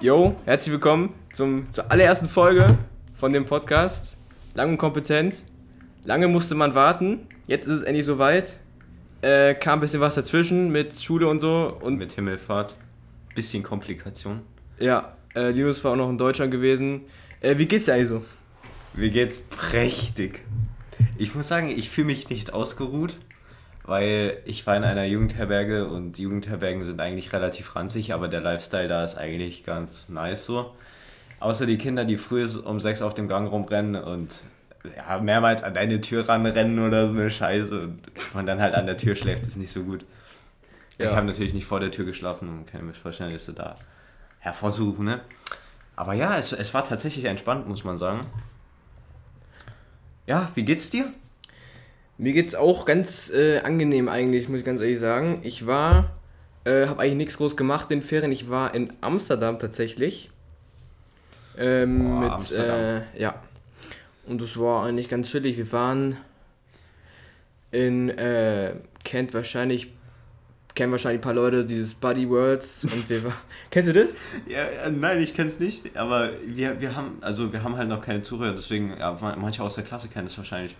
Jo, herzlich willkommen zum, zur allerersten Folge von dem Podcast. Lang und kompetent. Lange musste man warten. Jetzt ist es endlich soweit. Äh, kam ein bisschen was dazwischen mit Schule und so. Und Mit Himmelfahrt. Bisschen Komplikation. ja, äh, Linus war auch noch in Deutschland gewesen. Äh, wie geht's dir eigentlich so? Mir geht's prächtig. Ich muss sagen, ich fühle mich nicht ausgeruht, weil ich war in einer Jugendherberge und Jugendherbergen sind eigentlich relativ ranzig, aber der Lifestyle da ist eigentlich ganz nice so. Außer die Kinder, die früh um sechs auf dem Gang rumrennen und ja, mehrmals an deine Tür ranrennen oder so eine Scheiße und man dann halt an der Tür schläft, ist nicht so gut. Ja. Ich habe natürlich nicht vor der Tür geschlafen und kann mir vorstellen, dass du da hervorsuchen, ne? Aber ja, es, es war tatsächlich entspannt, muss man sagen. Ja, wie geht's dir? Mir geht's auch ganz äh, angenehm eigentlich, muss ich ganz ehrlich sagen. Ich war, äh, habe eigentlich nichts groß gemacht in den Ferien. Ich war in Amsterdam tatsächlich. Ähm, Boah, mit, Amsterdam. Äh, ja. Und das war eigentlich ganz chillig. Wir waren in, äh, kennt wahrscheinlich, kennen wahrscheinlich ein paar Leute dieses Buddy Worlds und wir kennst du das? Ja, ja, nein, ich kenn's nicht, aber wir, wir haben, also wir haben halt noch keine Zuhörer, deswegen, ja, manche aus der Klasse kennen es wahrscheinlich.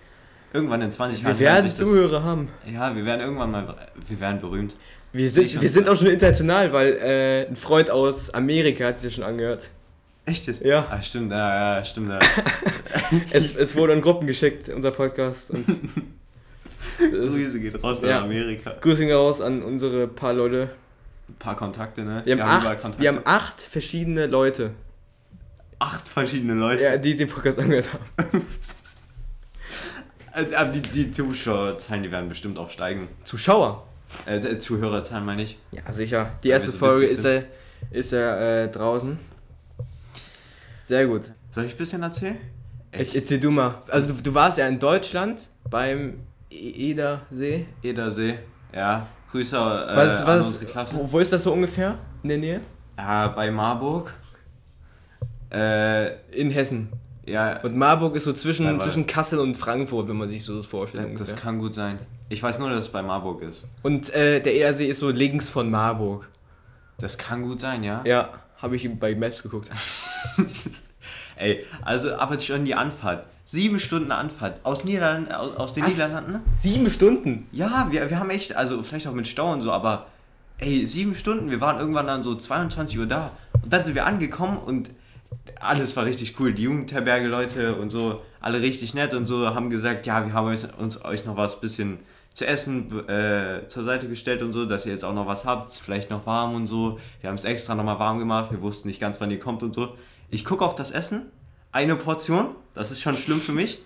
Irgendwann in 20 Jahren. Wir werden das- Zuhörer haben. Ja, wir werden irgendwann mal, wir werden berühmt. Wir sind, Ich- wir sind auch schon international, weil äh, ein Freund aus Amerika hat sich ja schon angehört. Echt jetzt? Ja. Ah, stimmt, ja, ja, stimmt. Ja. Es, es wurde in Gruppen geschickt, unser Podcast. Und Grüße geht raus nach Ja. Amerika. Grüße gehen raus an unsere paar Leute. Ein paar Kontakte, ne? Wir haben, überall acht, wir haben acht verschiedene Leute, acht verschiedene Leute. ja, die den Podcast angehört haben. Äh, Aber die, die Zuschauerzahlen, die werden bestimmt auch steigen. Zuschauer. Äh, Zuhörerzahlen meine ich. Ja, sicher. Die erste wir so Folge ist er, ist er äh, draußen. Sehr gut. Soll ich ein bisschen erzählen? Ich, erzähl du mal. Also du, du warst ja in Deutschland beim Edersee. Edersee, ja. Grüße äh, Was, was, unsere Klasse. wo, wo ist das so ungefähr? In der Nähe? Ja, bei Marburg. Äh, In Hessen. ja, Und Marburg ist so zwischen, warte. zwischen Kassel und Frankfurt, wenn man sich so das vorstellt. das, das kann gut sein. Ich weiß nur, dass es bei Marburg ist. Und äh, der Edersee ist so links von Marburg. Das kann gut sein, ja? Ja, habe ich bei Maps geguckt. Ey, also aber schon die Anfahrt. Sieben Stunden Anfahrt. Aus, Niederlanden, aus, aus den Was? Niederlanden. Sieben Stunden? Ja, wir, wir haben echt, also vielleicht auch mit Stau und so, aber ey, sieben Stunden. Wir waren irgendwann dann so 22 Uhr da. Und dann sind wir angekommen und alles war richtig cool. Die Jugendherberge Leute und so, alle richtig nett und so, haben gesagt, ja, wir haben euch, uns euch noch was bisschen zu essen äh, zur Seite gestellt und so, dass ihr jetzt auch noch was habt, vielleicht noch warm und so. Wir haben es extra nochmal warm gemacht, wir wussten nicht ganz, wann ihr kommt und so. Ich gucke auf das Essen, eine Portion, das ist schon schlimm für mich.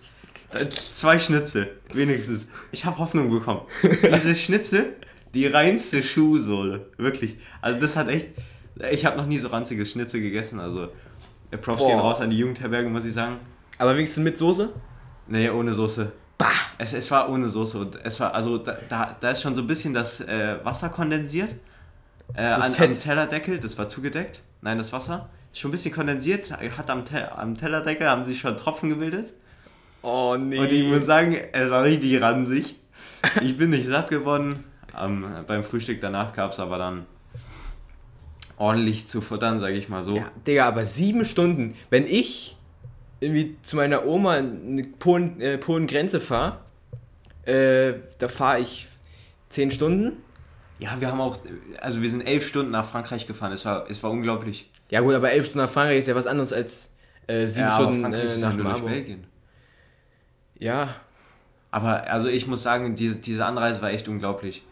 Zwei Schnitzel, wenigstens. Ich habe Hoffnung bekommen. Diese Schnitzel, die reinste Schuhsohle, wirklich. Also das hat echt, ich habe noch nie so ranziges Schnitzel gegessen, also äh, Props Boah. gehen raus an die Jugendherberge, muss ich sagen. Aber wenigstens mit Soße? Nee, ohne Soße. Es, es war ohne Soße und es war, also da, da, da ist schon so ein bisschen das äh, Wasser kondensiert. Äh, Das an, am Tellerdeckel, das war zugedeckt. Nein, das Wasser. Schon ein bisschen kondensiert, hat am, Te am Tellerdeckel haben sich schon Tropfen gebildet. Oh nee. Und ich muss sagen, es war richtig ranzig. Ich bin nicht satt geworden. Am, beim Frühstück danach gab es aber dann ordentlich zu futtern, sage ich mal so. ja, Digga, aber sieben Stunden. Wenn ich irgendwie zu meiner Oma in die Polen, äh, Polen-Grenze fahre, äh, da fahre ich zehn Stunden. Ja, wir haben auch, also wir sind elf Stunden nach Frankreich gefahren. Es war, es war unglaublich. Ja gut, aber elf Stunden nach Frankreich ist ja was anderes als äh, sieben ja, aber Stunden Frankreich äh, ja nach Marburg. Belgien. Ja, Aber also ich muss sagen, diese, diese Anreise war echt unglaublich.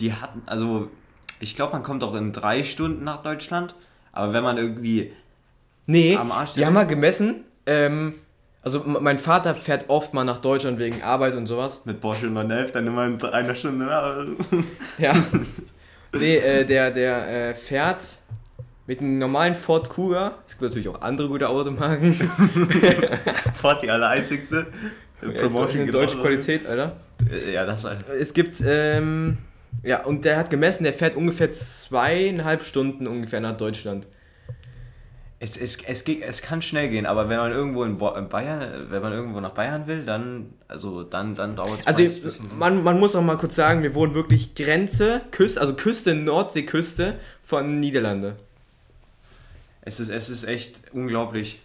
Die hatten, also ich glaube, man kommt auch in drei Stunden nach Deutschland. Aber wenn man irgendwie, Nee, Am Arsch der haben mal gemessen. Ähm, also mein Vater fährt oft mal nach Deutschland wegen Arbeit und sowas. mit Porsche 911 dann immer in einer Stunde. nach- Ja. nee, äh, der, der äh, fährt mit einem normalen Ford Kuga. Es gibt natürlich auch andere gute Automarken. Ford die allereinzigste. Promotion geht deutsche. Qualität, Alter. Äh, Ja, das halt. Es gibt, ähm, ja, und der hat gemessen, der fährt ungefähr zweieinhalb Stunden ungefähr nach Deutschland. Es, es, es, geht, es kann schnell gehen, aber wenn man irgendwo in in Bayern, wenn man irgendwo nach Bayern will, dann, also dann, dann dauert es Also man, man muss auch mal kurz sagen, wir wohnen wirklich Grenze, Küste, also Küste, Nordseeküste von Niederlande. Es ist, es ist echt unglaublich.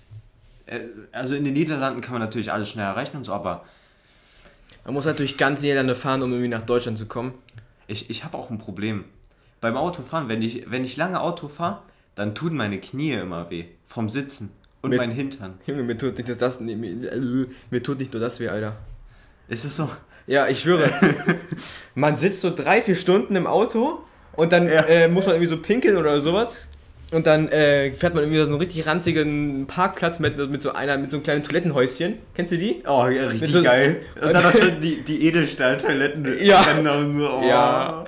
Äh, Also in den Niederlanden kann man natürlich alles schnell erreichen und so, aber Man muss halt durch ganz Niederlande fahren, um irgendwie nach Deutschland zu kommen. ich, ich habe auch ein Problem. Beim Autofahren, wenn ich, wenn ich lange Auto fahre, dann tun meine Knie immer weh. Vom Sitzen. Und Mit- mein Hintern. Junge, mir tut nicht nur das, mir, mir tut nicht nur das weh, Alter. Ist es so? Ja, ich schwöre. man sitzt so drei, vier Stunden im Auto und dann Ja. äh, muss man irgendwie so pinkeln oder sowas. Und dann äh, fährt man irgendwie so einen richtig ranzigen Parkplatz mit, mit so einer, mit so einem kleinen Toilettenhäuschen. Kennst du die? Oh, ja, richtig so- geil. Und dann noch schön die, die Edelstahl-Toiletten. Ja. So. Oh. Ja.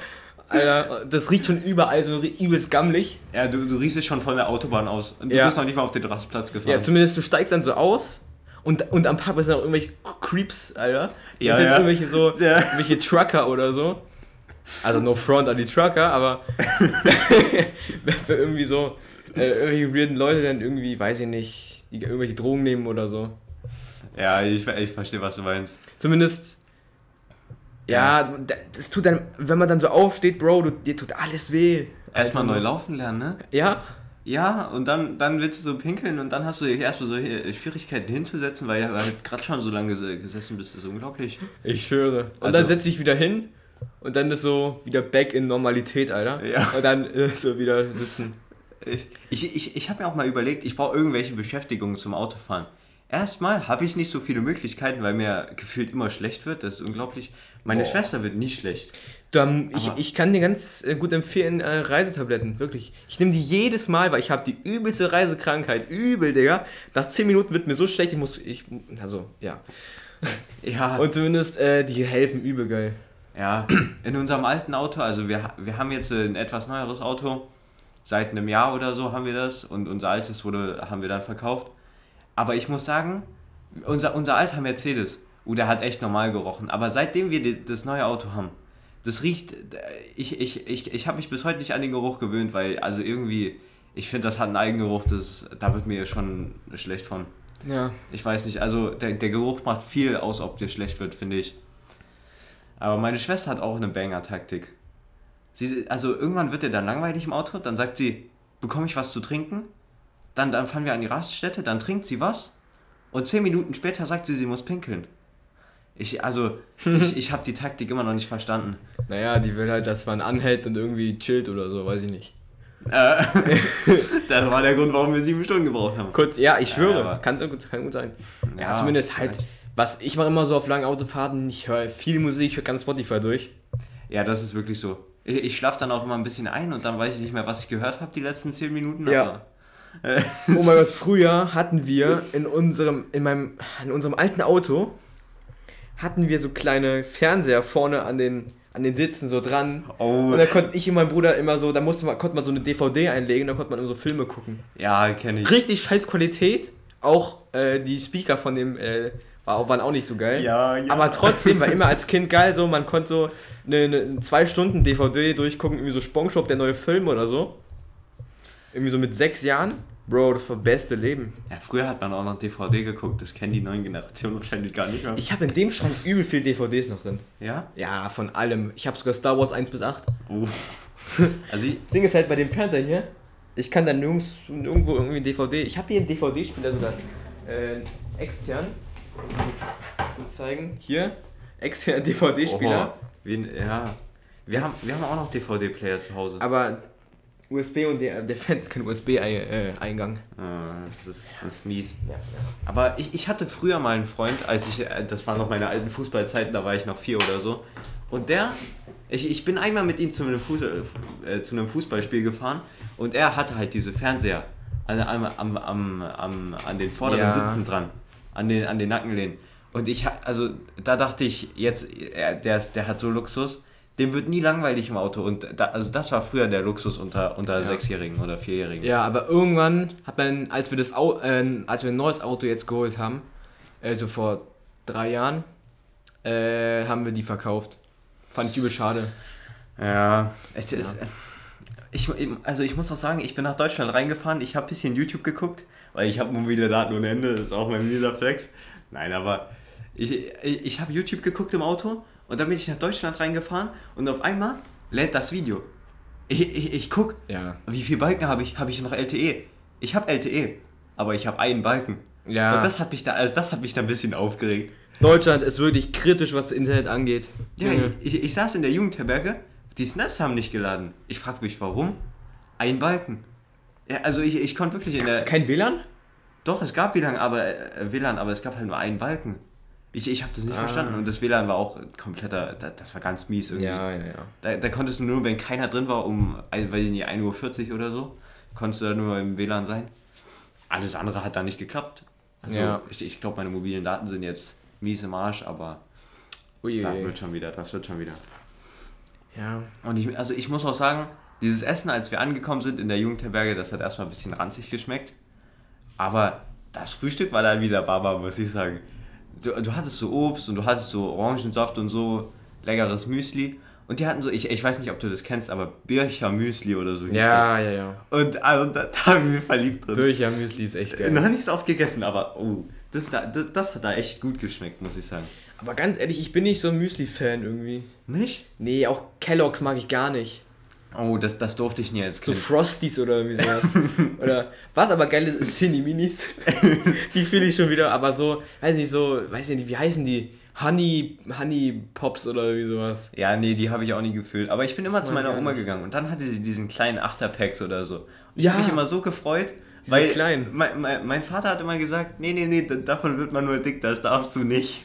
Alter, das riecht schon überall so übelst gammelig. Ja, du, du riechst es schon von der Autobahn aus. Und du Ja. bist noch nicht mal auf den Rastplatz gefahren. Ja, zumindest du steigst dann so aus und, und am Parkplatz sind auch irgendwelche Creeps, Alter. Da Ja, sind ja. irgendwelche so, Ja. irgendwelche Trucker oder so. Also no front an die Trucker, aber für irgendwie so, äh, irgendwelche weirden Leute dann irgendwie, weiß ich nicht, die irgendwelche Drogen nehmen oder so. ja ich, ich verstehe, was du meinst. Zumindest, ja, das tut dann, wenn man dann so aufsteht, Bro, du, dir tut alles weh. Erstmal Einfach neu laufen lernen, ne? Ja, Ja, und dann, dann willst du so pinkeln und dann hast du erstmal so Schwierigkeiten hinzusetzen, weil du halt gerade schon so lange ges- gesessen bist. Das ist unglaublich. Ich schwöre. Und Also- dann setze ich wieder hin und dann ist so wieder back in Normalität, Alter. Ja. Und dann äh, so wieder sitzen. Ich, ich, ich, ich habe mir auch mal überlegt, ich brauche irgendwelche Beschäftigungen zum Autofahren. Erstmal habe ich nicht so viele Möglichkeiten, weil mir gefühlt immer schlecht wird. Das ist unglaublich. Meine Boah. Schwester wird nie schlecht. Dann, ich, Aber- ich kann dir ganz äh, gut empfehlen, äh, Reisetabletten, wirklich. Ich nehme die jedes Mal, weil ich habe die übelste Reisekrankheit. Übel, Digga. Nach 10 Minuten wird mir so schlecht, ich muss, ich, also, ja. Ja, Und zumindest, äh, die helfen übel geil. Ja. In unserem alten Auto, also wir, wir haben jetzt ein etwas neueres Auto. Seit einem Jahr oder so haben wir das und unser altes wurde, haben wir dann verkauft. Aber ich muss sagen, unser, unser alter Mercedes, uh, der hat echt normal gerochen. Aber seitdem wir die, das neue Auto haben, das riecht, ich, ich, ich, ich habe mich bis heute nicht an den Geruch gewöhnt, weil also irgendwie, ich finde, das hat einen Eigengeruch, das, da wird mir schon schlecht von. Ja. Ich weiß nicht, also der, der Geruch macht viel aus, ob dir schlecht wird, finde ich. Aber meine Schwester hat auch eine Banger-Taktik. Sie, also irgendwann wird ihr dann langweilig im Auto, dann sagt sie, bekomme ich was zu trinken? Dann, dann fahren wir an die Raststätte, dann trinkt sie was und zehn Minuten später sagt sie, sie muss pinkeln. Ich, also, ich, ich habe die Taktik immer noch nicht verstanden. Naja, die will halt, dass man anhält und irgendwie chillt oder so, weiß ich nicht. Äh, das war der Grund, warum wir sieben Stunden gebraucht haben. Gut, ja, ich schwöre, aber- kann, kann gut sein. Ja, Ja, zumindest halt, vielleicht. Was ich mache immer so auf langen Autofahrten, ich höre viel Musik, ich höre ganz Spotify durch. Ja, das ist wirklich so. Ich, ich schlafe dann auch immer ein bisschen ein und dann weiß ich nicht mehr, was ich gehört habe die letzten zehn Minuten. Ja. aber- äh, Oh mein Gott, früher hatten wir in unserem, in meinem, in unserem alten Auto, hatten wir so kleine Fernseher vorne an den, an den Sitzen so dran. Oh, Und da konnte ich und mein Bruder immer so, da musste man, konnte man so eine DVD einlegen, da konnte man immer so Filme gucken. ja, kenne ich. Richtig scheiß Qualität. Auch äh, die Speaker von dem äh, war, waren auch nicht so geil. Ja, ja. Aber trotzdem war immer als Kind geil so, man konnte so eine, eine zwei Stunden DVD durchgucken, irgendwie so Spongebob, der neue Film oder so. Irgendwie so mit sechs Jahren. Bro, das war beste Leben. Ja, früher hat man auch noch DVD geguckt, das kennen die neuen Generationen wahrscheinlich gar nicht mehr. Ich habe in dem Schrank übel viel DVDs noch drin. ja? Ja, von allem. Ich habe sogar Star Wars 1 bis 8. Oh. Also ich, Das Ding ist halt bei dem Fernseher hier, ich kann da nirgends, nirgendwo irgendwie DVD. Ich habe hier einen DVD-Spieler sogar äh, extern. Kurz, zeigen. Hier, externer DVD-Spieler. Ja. Wir haben, wir haben auch noch DVD-Player zu Hause. Aber USB und der, der Fan ist kein USB-Eingang. Ah, das, ist, das ist mies. Ja, ja. Aber ich, ich hatte früher mal einen Freund, als ich, äh, das waren noch meine alten Fußballzeiten, da war ich noch vier oder so. Und der, ich, ich bin einmal mit ihm zu einem, Fuß, äh, zu einem Fußballspiel gefahren und er hatte halt diese Fernseher an, am, am, am, an den vorderen Ja. Sitzen dran, an den, an den Nackenlehnen. Und ich, also da dachte ich, jetzt, er, der, ist, der hat so Luxus, dem wird nie langweilig im Auto. Und da, also das war früher der Luxus unter, unter Ja. Sechsjährigen oder Vierjährigen. Ja, aber irgendwann hat man, als wir das Au äh, als wir ein neues Auto jetzt geholt haben, also vor drei Jahren, äh, haben wir die verkauft. Fand ich übel schade. Ja, es ist. Ich, also ich muss auch sagen, ich bin nach Deutschland reingefahren, ich habe ein bisschen YouTube geguckt, weil ich habe mobile Daten ohne Ende, das ist auch mein mieser Flex. Nein, aber ich, ich, ich habe YouTube geguckt im Auto und dann bin ich nach Deutschland reingefahren und auf einmal lädt das Video. Ich, ich, ich guck, Ja. wie viele Balken habe ich? Habe ich noch LTE? Ich habe LTE, aber ich habe einen Balken. Ja. Und das hat mich da, also das hat mich da ein bisschen aufgeregt. Deutschland ist wirklich kritisch, was das Internet angeht. Ja, Junge. ich, ich saß in der Jugendherberge, die Snaps haben nicht geladen. Ich frage mich, warum? Ein Balken. Ja, also ich, ich konnte wirklich in Ist der. kein WLAN? Doch, es gab WLAN, aber, äh, WLAN, aber es gab halt nur einen Balken. Ich, ich habe das nicht Ah. verstanden und das WLAN war auch kompletter, das, das war ganz mies irgendwie. Ja, ja, ja. Da, da konntest du nur, wenn keiner drin war, um, weiß ich nicht, 1.40 Uhr oder so, konntest du da nur im WLAN sein. Alles andere hat da nicht geklappt. Also Ja. ich, ich glaube, meine mobilen Daten sind jetzt mies im Arsch, aber Ui, das wird schon wieder, das wird schon wieder. Ja. Und ich, also ich muss auch sagen, dieses Essen, als wir angekommen sind in der Jugendherberge, das hat erstmal ein bisschen ranzig geschmeckt. Aber das Frühstück war dann wieder Baba, muss ich sagen. Du, du hattest so Obst und du hattest so Orangensaft und so leckeres Müsli. Und die hatten so, ich, ich weiß nicht, ob du das kennst, aber Bircher Müsli oder so hieß Ja, ja, ja. das. Und also da, da haben wir verliebt drin. Bircher Müsli ist echt geil. Noch nicht so oft gegessen, aber oh, das, da- das, das hat da echt gut geschmeckt, muss ich sagen. Aber ganz ehrlich, ich bin nicht so ein Müsli-Fan irgendwie. Nicht? Nee, auch Kellogg's mag ich gar nicht. Oh, das, das durfte ich nie als So Kind. Frosties oder irgendwie sowas. oder was aber geil ist, ist Cine Minis. die fühle ich schon wieder, aber so, weiß nicht, so, weiß ich nicht, wie heißen die? Honey, Honey Pops oder irgendwie sowas. Ja, nee, die habe ich auch nie gefühlt. Aber ich bin immer Das zu mag ich meiner Oma nicht. gegangen und dann hatte sie diesen kleinen Achterpacks oder so. Und Ich Ja. habe mich immer so gefreut, weil kleinen. Mein, mein, mein Vater hat immer gesagt, nee, nee, nee, da- davon wird man nur dick, das darfst du nicht.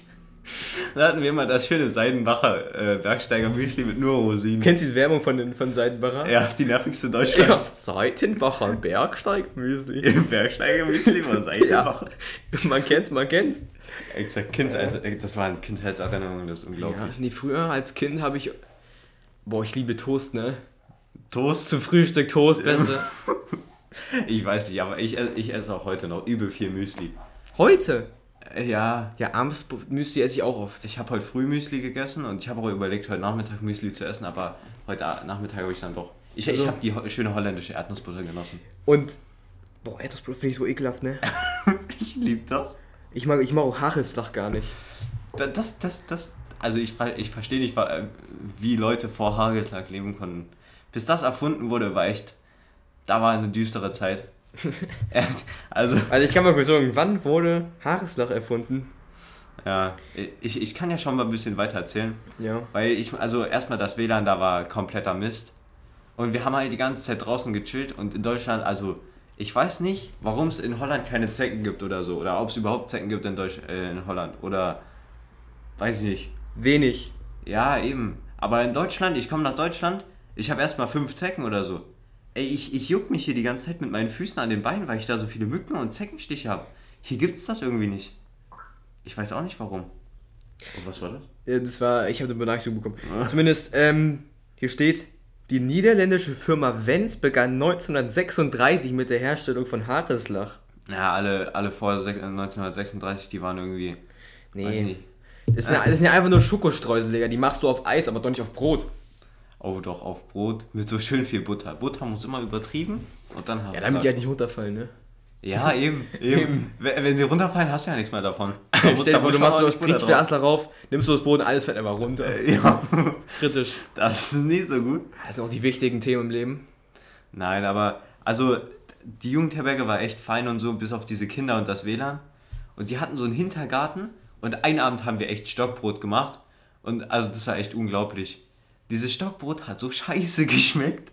Da hatten wir immer das schöne Seidenbacher äh, Bergsteiger Müsli mit nur Rosinen. Kennst du die Werbung von, den, von Seidenbacher? ja, die nervigste Ja, Deutschlands. Seitenbacher Bergsteig Müsli. Bergsteiger Müsli von Seidenbacher. Man kennt's, man kennt's. Exakt, Kinds, also, das waren Kindheitserinnerungen, das ist Ja, unglaublich. nee, früher als Kind habe ich. Boah, ich liebe Toast, ne? Toast, Zum Frühstück Toast, beste. ich weiß nicht, aber ich, ich esse auch heute noch übel viel Müsli. Heute? Äh, Ja, Ja, abends Müsli esse ich auch oft. Ich habe heute früh Müsli gegessen und ich habe auch überlegt, heute Nachmittag Müsli zu essen, aber heute Nachmittag habe ich dann doch. Ich, Also- ich habe die schöne holländische Erdnussbutter genossen. Und. Boah, Erdnussbrot finde ich so ekelhaft, ne? Ich liebe das. Ich mag, ich mag auch Hagelslach gar nicht. Da- Das, das, das, also ich, ich verstehe nicht, äh, wie Leute vor Hagelslag leben konnten. Bis das erfunden wurde, war echt, da war eine düstere Zeit. also, Also ich kann mal kurz sagen, wann wurde Haareslach erfunden? ja, ich, ich kann ja schon mal ein bisschen weiter erzählen. Ja. Weil ich, also erstmal das WLAN da war kompletter Mist. Und wir haben halt die ganze Zeit draußen gechillt und in Deutschland, also ich weiß nicht, warum es in Holland keine Zecken gibt oder so. Oder ob es überhaupt Zecken gibt in, Deutsch, äh, in Holland. Oder weiß ich nicht. Wenig. Ja, eben. Aber in Deutschland, ich komme nach Deutschland, ich habe erstmal fünf Zecken oder so. Ey, ich, ich juck mich hier die ganze Zeit mit meinen Füßen an den Beinen, weil ich da so viele Mücken und Zeckenstiche habe. Hier gibt's das irgendwie nicht. Ich weiß auch nicht warum. Und was war das? Ja, das war, ich habe eine Benachrichtigung bekommen. Ah. Zumindest, ähm, hier steht, die niederländische Firma Wenz begann 1936 mit der Herstellung von Haareslach. Ja, alle, alle vor sech- 1936, die waren irgendwie. Nee. Das sind, ja, das sind ja einfach nur Schokostreusel, Digga. Die machst du auf Eis, aber doch nicht auf Brot. Oh, doch, auf Brot mit so schön viel Butter. Butter muss immer übertrieben und dann Ja, damit die halt nicht runterfallen, ne? Ja, eben, eben. Wenn wenn sie runterfallen, hast du ja nichts mehr davon. Da muss- Stell dir vor, du machst Butter richtig viel. Asler rauf, nimmst du das Brot und alles fällt einfach runter. Ja, Kritisch. das ist nicht so gut. Das sind auch die wichtigen Themen im Leben. Nein, aber also die Jugendherberge war echt fein und so, bis auf diese Kinder und das WLAN. Und die hatten so einen Hintergarten und einen Abend haben wir echt Stockbrot gemacht. Und also das war echt unglaublich. Dieses Stockbrot hat so scheiße geschmeckt.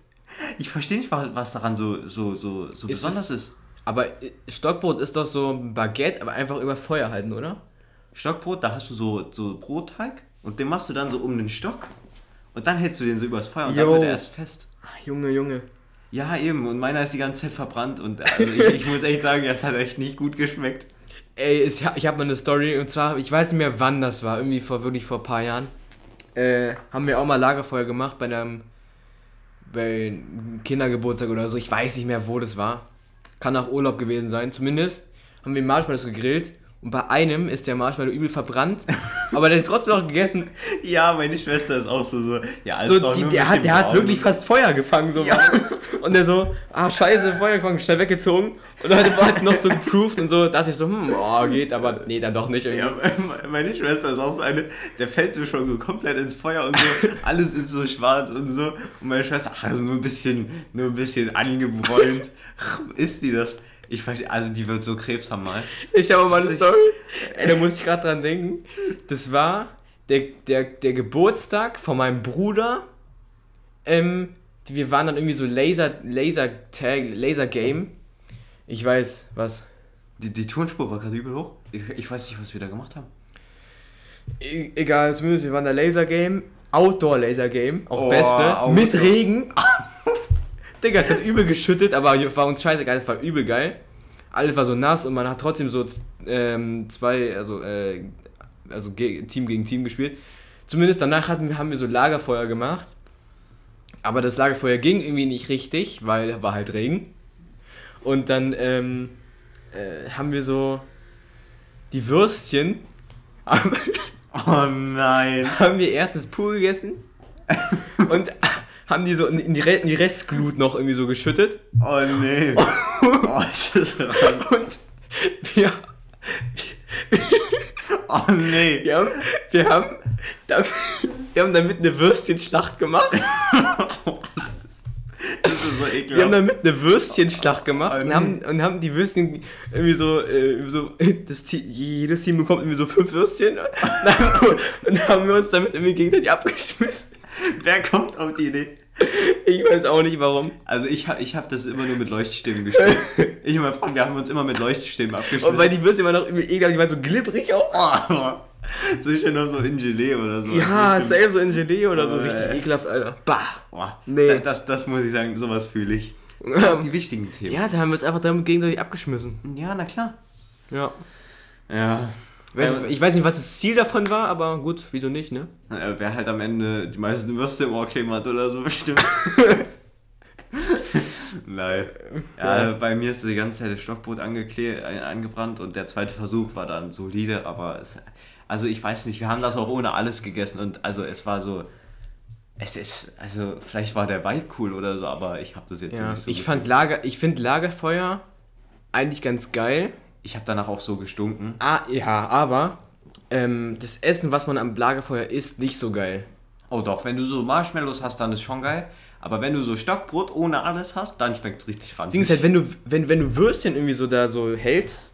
Ich verstehe nicht, was daran so, so, so, so Ist besonders es- ist. Aber äh, Stockbrot ist doch so ein Baguette, aber einfach über Feuer halten, oder? Stockbrot, da hast du so, so Brotteig und den machst du dann so um den Stock und dann hältst du den so übers Feuer und dann Jo. wird er erst fest. Ach, Junge, Junge. Ja, eben. Und meiner ist die ganze Zeit verbrannt und also ich, ich muss echt sagen, das hat echt nicht gut geschmeckt. Ey, ich habe mal eine Story und zwar, ich weiß nicht mehr wann das war, irgendwie vor wirklich vor ein paar Jahren. Äh, haben wir auch mal Lagerfeuer gemacht bei einem, bei einem Kindergeburtstag oder so. Ich weiß nicht mehr, wo das war. Kann nach Urlaub gewesen sein. Zumindest haben wir Marshmallows gegrillt Und bei einem ist der Marshmallow übel verbrannt, aber der hat trotzdem noch gegessen. Ja, meine Schwester ist auch so, so ja, ist So, doch die, nur der, hat, der hat wirklich fast Feuer gefangen. So. Ja. Und der so, ah, scheiße, Feuer gefangen, schnell weggezogen. Und dann hat er halt noch so geproofed und so. Da dachte ich so, hm, oh, geht, aber nee, dann doch nicht irgendwie. Ja, meine Schwester ist auch so eine, der fällt so schon so komplett ins Feuer und so, alles ist so schwarz und so. Und meine Schwester, ach, also nur ein bisschen, nur ein bisschen angebräunt. Ist die das? Ich verstehe, also die wird so Krebs haben mal. Ich habe mal eine Story. Ey, da muss ich gerade dran denken. Das war der, der, der Geburtstag von meinem Bruder. Ähm, wir waren dann irgendwie so Laser, Laser Tag, Laser Game. Ich weiß, was. Die, die Tonspur war gerade übel hoch. Ich, ich weiß nicht, was wir da gemacht haben. E egal, zumindest wir waren da Laser Game. Outdoor Laser Game, auch Oh, beste. Outdoor. Mit Regen. Digga, es hat übel geschüttet, aber war uns scheißegal, es war übel geil. Alles war so nass und man hat trotzdem so ähm, zwei, also, äh, also ge Team gegen Team gespielt. Zumindest danach hatten, haben wir so Lagerfeuer gemacht. Aber das Lagerfeuer ging irgendwie nicht richtig, weil war halt Regen. Und dann ähm, äh, haben wir so die Würstchen Oh nein. haben wir erst das pur gegessen und haben die so in in die, in die Restglut noch irgendwie so geschüttet. Oh nee. Oh, ist das rein. Und wir, Oh nee. wir haben, wir haben, wir haben damit eine Würstchenschlacht gemacht. Das ist, das ist so ekelhaft. Wir haben damit eine Würstchenschlacht gemacht Oh, und haben, und haben die Würstchen irgendwie so, äh, so das Team, jedes Team bekommt irgendwie so fünf Würstchen und dann, und haben wir uns damit irgendwie gegenseitig abgeschmissen. Wer kommt auf die Idee? Ich weiß auch nicht warum. Also ich habe ich hab das immer nur mit Leuchtstäben gespielt. Ich und mein Freund, wir haben uns immer mit Leuchtstäben abgeschmissen. Und weil die Würstchen immer noch irgendwie ekelhaft, die waren so glibberig auch. oh, so schön noch so in Gelee oder so. Ja, safe so in Gelee oder so, richtig ey. ekelhaft, Alter. Bah. Boah, Nee. Das, das muss ich sagen, sowas fühle ich. Das sind die wichtigen Themen. Ja, da haben wir uns einfach damit gegenseitig abgeschmissen. Ja, na klar. Ja. Ja. Weiß, Ja. ich weiß nicht, was das Ziel davon war, aber gut, wieso nicht, ne? Äh, Wer halt am Ende die meisten Würste im kleben hat oder so bestimmt. Nein. Ja, bei mir ist die ganze Zeit das Stockbrot äh, angebrannt und der zweite Versuch war dann solide, aber es, also ich weiß nicht, wir haben das auch ohne alles gegessen und also es war so, es ist, also vielleicht war der Vibe cool oder so, aber ich habe das jetzt Ja, nicht so ich gefühlt. fand Lager, ich finde Lagerfeuer eigentlich ganz geil. Ich habe danach auch so gestunken. Ah, ja, aber ähm, das Essen, was man am Lagerfeuer isst, nicht so geil. Oh doch, wenn du so Marshmallows hast, dann ist schon geil. Aber wenn du so Stockbrot ohne alles hast, dann schmeckt es richtig ranzig. Ding ist halt, wenn du, wenn, wenn du Würstchen irgendwie so da so hältst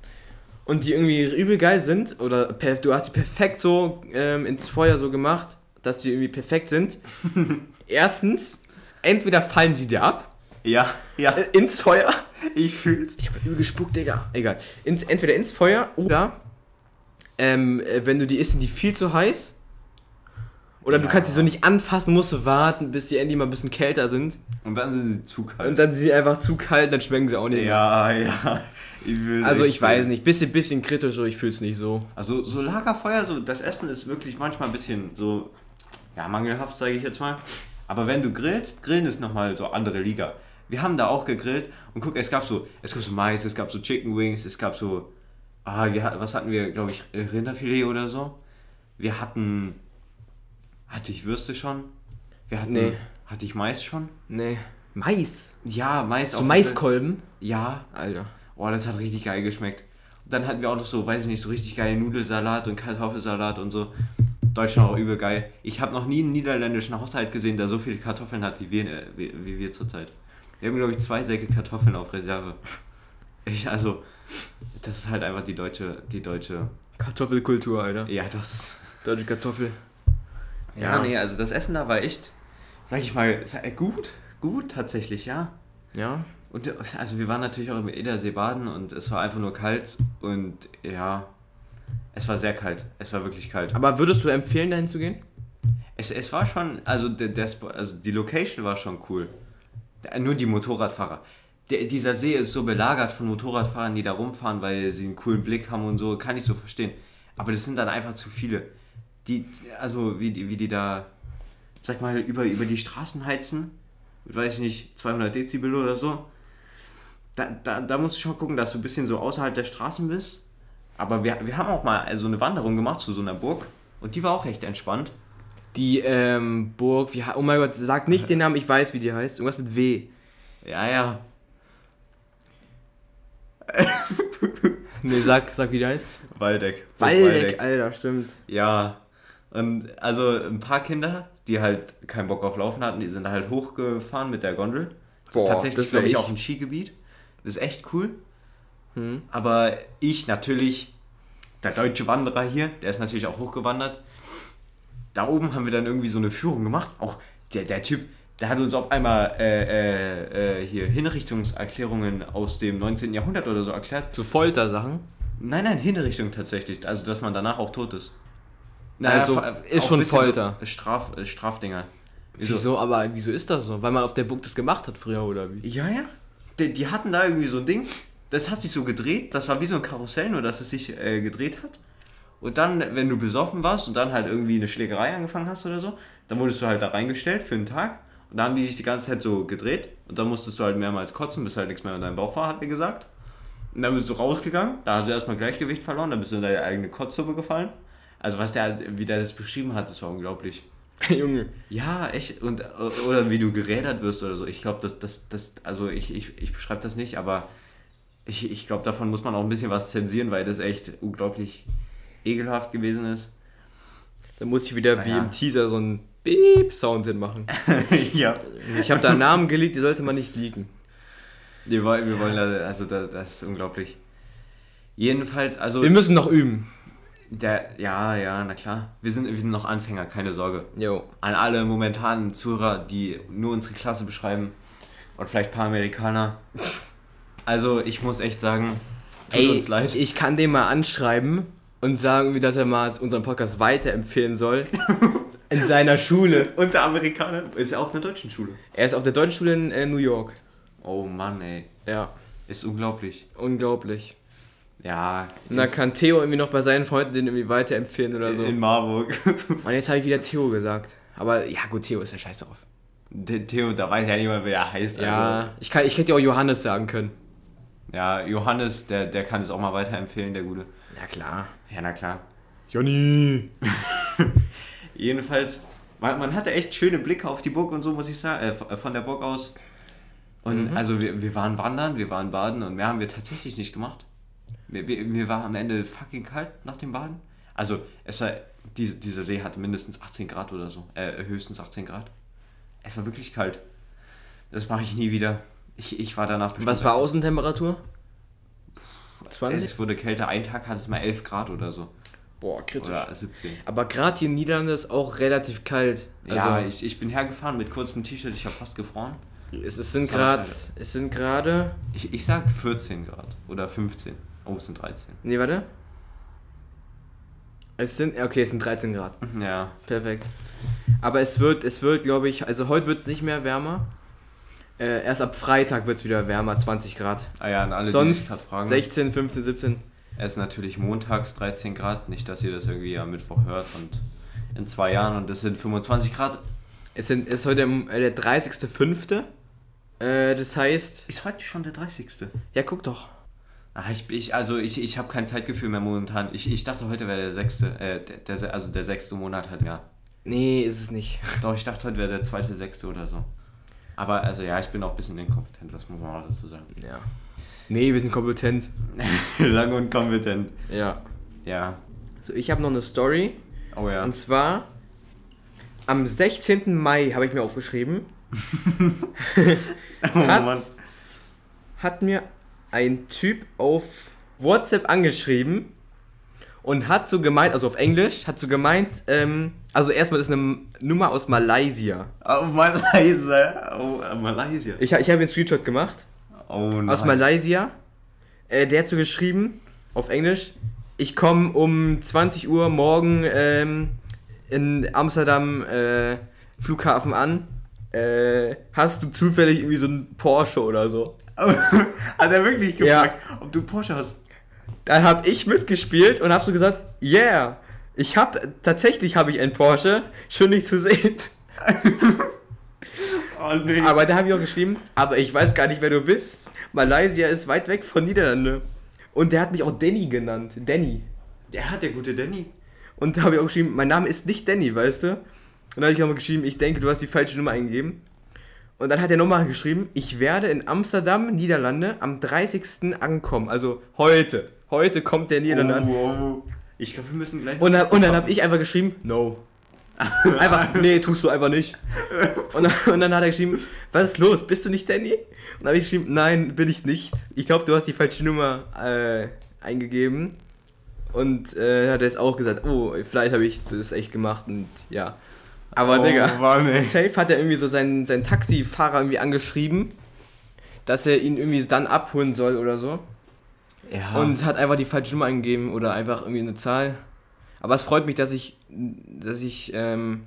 und die irgendwie übel geil sind, oder per, du hast die perfekt so ähm, ins Feuer so gemacht, dass die irgendwie perfekt sind. Erstens, entweder fallen sie dir ab ja, ja, äh, ins Feuer. ich fühl's. Ich habe übel gespuckt, Digga. Egal. Ins, entweder ins Feuer oder ähm, äh, wenn du die isst, sind die viel zu heiß. Oder du Ja. kannst sie so nicht anfassen, musst du warten, bis die endlich mal ein bisschen kälter sind. Und dann sind sie zu kalt. Und dann sind sie einfach zu kalt, dann schmecken sie auch nicht. mehr. ja, ja. Ich Also ich weiß nicht, bisschen, bisschen kritisch, so ich fühl's nicht so. Also so Lagerfeuer, so das Essen ist wirklich manchmal ein bisschen so, ja, mangelhaft, sage ich jetzt mal. Aber wenn du grillst, Grillen ist nochmal so andere Liga. Wir haben da auch gegrillt und guck, es gab so, es gab so Mais, es gab so Chicken Wings, es gab so, ah, wir, was hatten wir, glaube ich, Rinderfilet oder so. Wir hatten, hatte ich Würste schon? Wir hatten, Nee. hatte ich Mais schon? Nee. Mais. Ja, Mais So Maiskolben. Ja, Alter. Oh, das hat richtig geil geschmeckt. Und dann hatten wir auch noch so, weiß ich nicht, so richtig geile Nudelsalat und Kartoffelsalat und so. Deutschland auch übel geil. Ich habe noch nie einen niederländischen Haushalt gesehen, der so viele Kartoffeln hat wie wir, äh, wie, wie wir zurzeit. Wir haben, glaube ich, zwei Säcke Kartoffeln auf Reserve. Ich, also, das ist halt einfach die deutsche, die deutsche, Kartoffelkultur, Alter. ja, das, Deutsche Kartoffel. ja, Ja. nee, also das Essen da war echt, sag ich mal, gut, gut tatsächlich, ja. Ja. Und also wir waren natürlich auch im Edersee baden und es war einfach nur kalt und ja, es war sehr kalt. Es war wirklich kalt. Aber würdest du empfehlen, dahin zu gehen? Es, es war schon, also der, der also die Location war schon cool. Nur die Motorradfahrer. Der, dieser See ist so belagert von Motorradfahrern, die da rumfahren, weil sie einen coolen Blick haben und so, kann ich so verstehen. Aber das sind dann einfach zu viele. Die, also wie die, wie die da, sag mal, über, über die Straßen heizen, mit, weiß ich nicht, 200 Dezibel oder so. Da, da, da musst du schon gucken, dass du ein bisschen so außerhalb der Straßen bist. Aber wir, wir haben auch mal so eine Wanderung gemacht zu so einer Burg und die war auch echt entspannt. Die ähm, Burg, wie, oh mein Gott, sag nicht den Namen, ich weiß, wie die heißt. Irgendwas mit W. Ja, ja. Nee, sag, sag, wie die heißt. Waldeck. Waldeck, Alter, stimmt. Ja. Und also ein paar Kinder, die halt keinen Bock auf Laufen hatten, die sind halt hochgefahren mit der Gondel. Das Boah, ist tatsächlich, glaube ich, ich. auch ein Skigebiet. Das ist echt cool. Hm. Aber ich natürlich, der deutsche Wanderer hier, der ist natürlich auch hochgewandert. Da oben haben wir dann irgendwie so eine Führung gemacht. Auch der, der Typ, der hat uns auf einmal äh, äh, äh, hier Hinrichtungserklärungen aus dem 19. Jahrhundert oder so erklärt. So Foltersachen. Nein, nein, Hinrichtung tatsächlich. Also, dass man danach auch tot ist. Also, vor- ist schon Folter. So Straf, äh, Strafdinger. Wieso? aber wieso ist das so? Weil man auf der Burg das gemacht hat früher, oder wie? Ja, ja. Die, die hatten da irgendwie so ein Ding, das hat sich so gedreht, das war wie so ein Karussell, nur dass es sich äh, gedreht hat. Und dann, wenn du besoffen warst und dann halt irgendwie eine Schlägerei angefangen hast oder so, dann wurdest du halt da reingestellt für einen Tag. Und dann haben die sich die ganze Zeit so gedreht und dann musstest du halt mehrmals kotzen, bis halt nichts mehr in deinem Bauch war, hat er gesagt. Und dann bist du rausgegangen, da hast du erstmal Gleichgewicht verloren, dann bist du in deine eigene Kotzsuppe gefallen. Also was der, wie der das beschrieben hat, das war unglaublich. Junge. Ja, echt. Und, oder wie du gerädert wirst oder so. Ich glaube, das, das, das, also ich, ich, ich beschreibe das nicht, aber ich, ich glaube, davon muss man auch ein bisschen was zensieren, weil das echt unglaublich ekelhaft gewesen ist. Da muss ich wieder wie Naja. im Teaser so einen Beep-Sound hinmachen. ja. Ich habe da einen Namen geleakt, die sollte man nicht leaken. Wir wollen, wir wollen also da, das ist unglaublich. Jedenfalls, also Wir müssen noch üben. der, ja, ja, na klar. Wir sind, wir sind noch Anfänger, keine Sorge. Jo. An alle momentanen Zuhörer, die nur unsere Klasse beschreiben und vielleicht ein paar Amerikaner. Also ich muss echt sagen, tut Ey, uns leid. ich kann den mal anschreiben und sagen, dass er mal unseren Podcast weiterempfehlen soll. in seiner Schule. Unter Amerikanern ist er auf einer deutschen Schule. Er ist auf der deutschen Schule in äh, New York. Oh Mann, ey. Ja, Ist unglaublich. unglaublich. Ja. Und da kann Theo irgendwie noch bei seinen Freunden den irgendwie weiterempfehlen oder so. In Marburg. Und jetzt habe ich wieder Theo gesagt. Aber ja, gut, Theo ist ja scheiß drauf. Theo, da weiß ja niemand, wer er heißt. Ja, Also, ich, kann, ich hätte ja auch Johannes sagen können. ja, Johannes, der, der kann es auch mal weiterempfehlen, der Gute. Ja, klar. Ja, na klar. Johnny! Jedenfalls, man, man hatte echt schöne Blicke auf die Burg und so, muss ich sagen, äh, von- der Burg aus. Und Mhm. also wir, wir waren wandern, wir waren baden und mehr haben wir tatsächlich nicht gemacht. Mir, mir, mir war am Ende fucking kalt nach dem Baden. Also es war, diese, dieser See hatte mindestens 18 Grad oder so, äh, höchstens 18 Grad. Es war wirklich kalt. Das mache ich nie wieder. Ich, ich war danach bestimmt- Was war Außentemperatur? 20? Es wurde kälter, ein Tag hat es mal 11 Grad oder so. Boah, kritisch. Oder 17. Aber gerade hier in Niederlande ist auch relativ kalt. Also ja, ich, ich bin hergefahren mit kurzem T-Shirt, ich habe fast gefroren. es, es sind gerade, ich es sind gerade, Ich, ich sag 14 Grad oder 15. Oh, es sind 13. nee, warte. Es sind, okay, es sind 13 Grad. Ja. Perfekt. Aber es wird, es wird, glaube ich, also heute wird es nicht mehr wärmer. Äh, erst ab Freitag wird es wieder wärmer, 20 Grad. Ah ja, an alle, die sich Sonst fragen. 16, 15, 17. Es ist natürlich montags 13 Grad. Nicht, dass ihr das irgendwie am Mittwoch hört und in zwei Jahren und es sind 25 Grad. Es sind, ist heute äh, der 30.05. Äh, das heißt, Ist heute schon der 30. ja, guck doch. Ach, ich, ich, also ich, ich habe kein Zeitgefühl mehr momentan. Ich, ich dachte, heute wäre der sechste, äh, der, der, also der sechste Monat halt, ja. Nee, ist es nicht. Doch, ich dachte, heute wäre der zweite, sechste oder so. Aber also ja, ich bin auch ein bisschen inkompetent, das muss man auch dazu sagen. Ja. Nee, wir sind kompetent. Lang und kompetent. Ja. Ja. So, ich habe noch eine Story. Oh ja. Und zwar am 16. Mai habe ich mir aufgeschrieben. oh hat, hat mir ein Typ auf WhatsApp angeschrieben und hat so gemeint, also auf Englisch, hat so gemeint, ähm, also erstmal ist eine Nummer aus Malaysia. Oh, Malaysia. Oh, äh, Malaysia. Ich, ich habe einen Screenshot gemacht Oh nein. aus Malaysia. Äh, der hat so geschrieben, auf Englisch, ich komme um 20 Uhr morgen ähm, in Amsterdam äh, Flughafen an. Äh, hast du zufällig irgendwie so einen Porsche oder so? Hat er wirklich Ja. gefragt, ob du Porsche hast? Dann habe ich mitgespielt und habe so gesagt, yeah, ich habe tatsächlich habe ich einen Porsche, schön dich zu sehen. Oh nee. Aber da habe ich auch geschrieben, aber ich weiß gar nicht, wer du bist. Malaysia ist weit weg von Niederlande. Und der hat mich auch Danny genannt. Danny. Der hat der gute Danny. Und da habe ich auch geschrieben, mein Name ist nicht Danny, weißt du? Und dann habe ich nochmal geschrieben, ich denke, du hast die falsche Nummer eingegeben. Und dann hat er nochmal geschrieben, ich werde in Amsterdam, Niederlande, am 30. ankommen. Also heute. Heute kommt der Niederlande an. oh. Ich glaube, wir müssen gleich. Und dann, und dann habe ich einfach geschrieben, no. Einfach, nee, tust du einfach nicht. Und dann, und dann hat er geschrieben, was ist los, bist du nicht Danny? Und dann habe ich geschrieben, nein, bin ich nicht. Ich glaube, du hast die falsche Nummer äh, eingegeben. Und äh, dann hat er es auch gesagt, oh, vielleicht habe ich das echt gemacht und ja. Aber Oh, Digga, Mann, safe hat er irgendwie so seinen, seinen Taxifahrer irgendwie angeschrieben, dass er ihn irgendwie dann abholen soll oder so. Ja. Und hat einfach die falsche Nummer eingegeben oder einfach irgendwie eine Zahl. Aber es freut mich, dass ich, dass ich, ähm,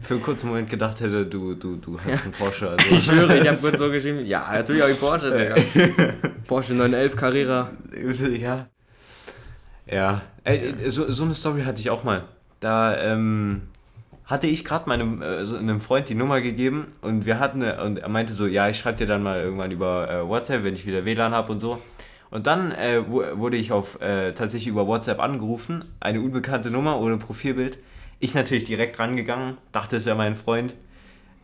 für einen kurzen Moment gedacht hätte, du, du, du hast einen Porsche. Also. ich schwöre, ich habe kurz so geschrieben, ja, natürlich habe ich Porsche, Digga. Porsche 911 Carrera. ja. Ja. Ey, so, so eine Story hatte ich auch mal. Da ähm, hatte ich gerade meinem äh, so einem Freund die Nummer gegeben und wir hatten eine, und er meinte so, ja, ich schreibe dir dann mal irgendwann über äh, WhatsApp, wenn ich wieder WLAN habe und so. Und dann äh, wu- wurde ich auf äh, tatsächlich über WhatsApp angerufen, eine unbekannte Nummer ohne Profilbild. Ich natürlich direkt rangegangen, dachte, es wäre mein Freund.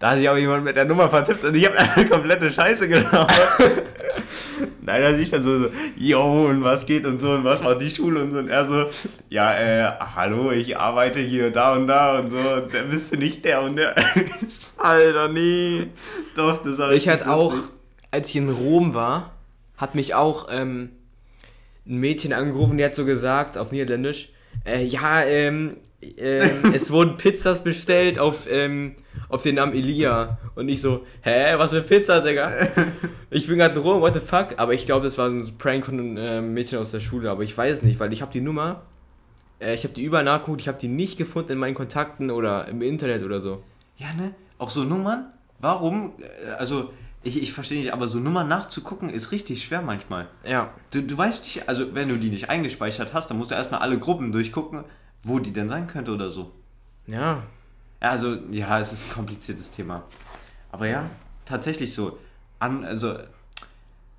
Da hat sich aber jemand mit der Nummer vertippt und ich habe eine komplette Scheiße gelabert. Nein, da ich dann so, so, yo, und was geht und so, und was macht die Schule und so. Und er so, ja, äh, hallo, ich arbeite hier, da und da und so, und dann bist du nicht der und der. Alter, nee. Doch, das war Ich richtig hatte auch, als ich in Rom war, hat mich auch ähm, ein Mädchen angerufen, die hat so gesagt, auf Niederländisch, äh, ja, ähm, ähm, es wurden Pizzas bestellt auf, ähm, auf den Namen Elia. Und ich so, hä, was für Pizza, Digga? Ich bin gerade Rom, what the fuck? Aber ich glaube, das war so ein Prank von einem ähm, Mädchen aus der Schule, aber ich weiß es nicht, weil ich habe die Nummer, äh, ich habe die überall nachgeguckt, ich habe die nicht gefunden in meinen Kontakten oder im Internet oder so. Ja, ne? Auch so Nummern? Warum? Äh, Also, ich, ich verstehe nicht, aber so Nummern nachzugucken ist richtig schwer manchmal. Ja. Du, du weißt nicht, also wenn du die nicht eingespeichert hast, dann musst du erstmal alle Gruppen durchgucken, wo die denn sein könnte oder so. Ja. Ja, also, ja, es ist ein kompliziertes Thema. Aber ja, tatsächlich so. An, also,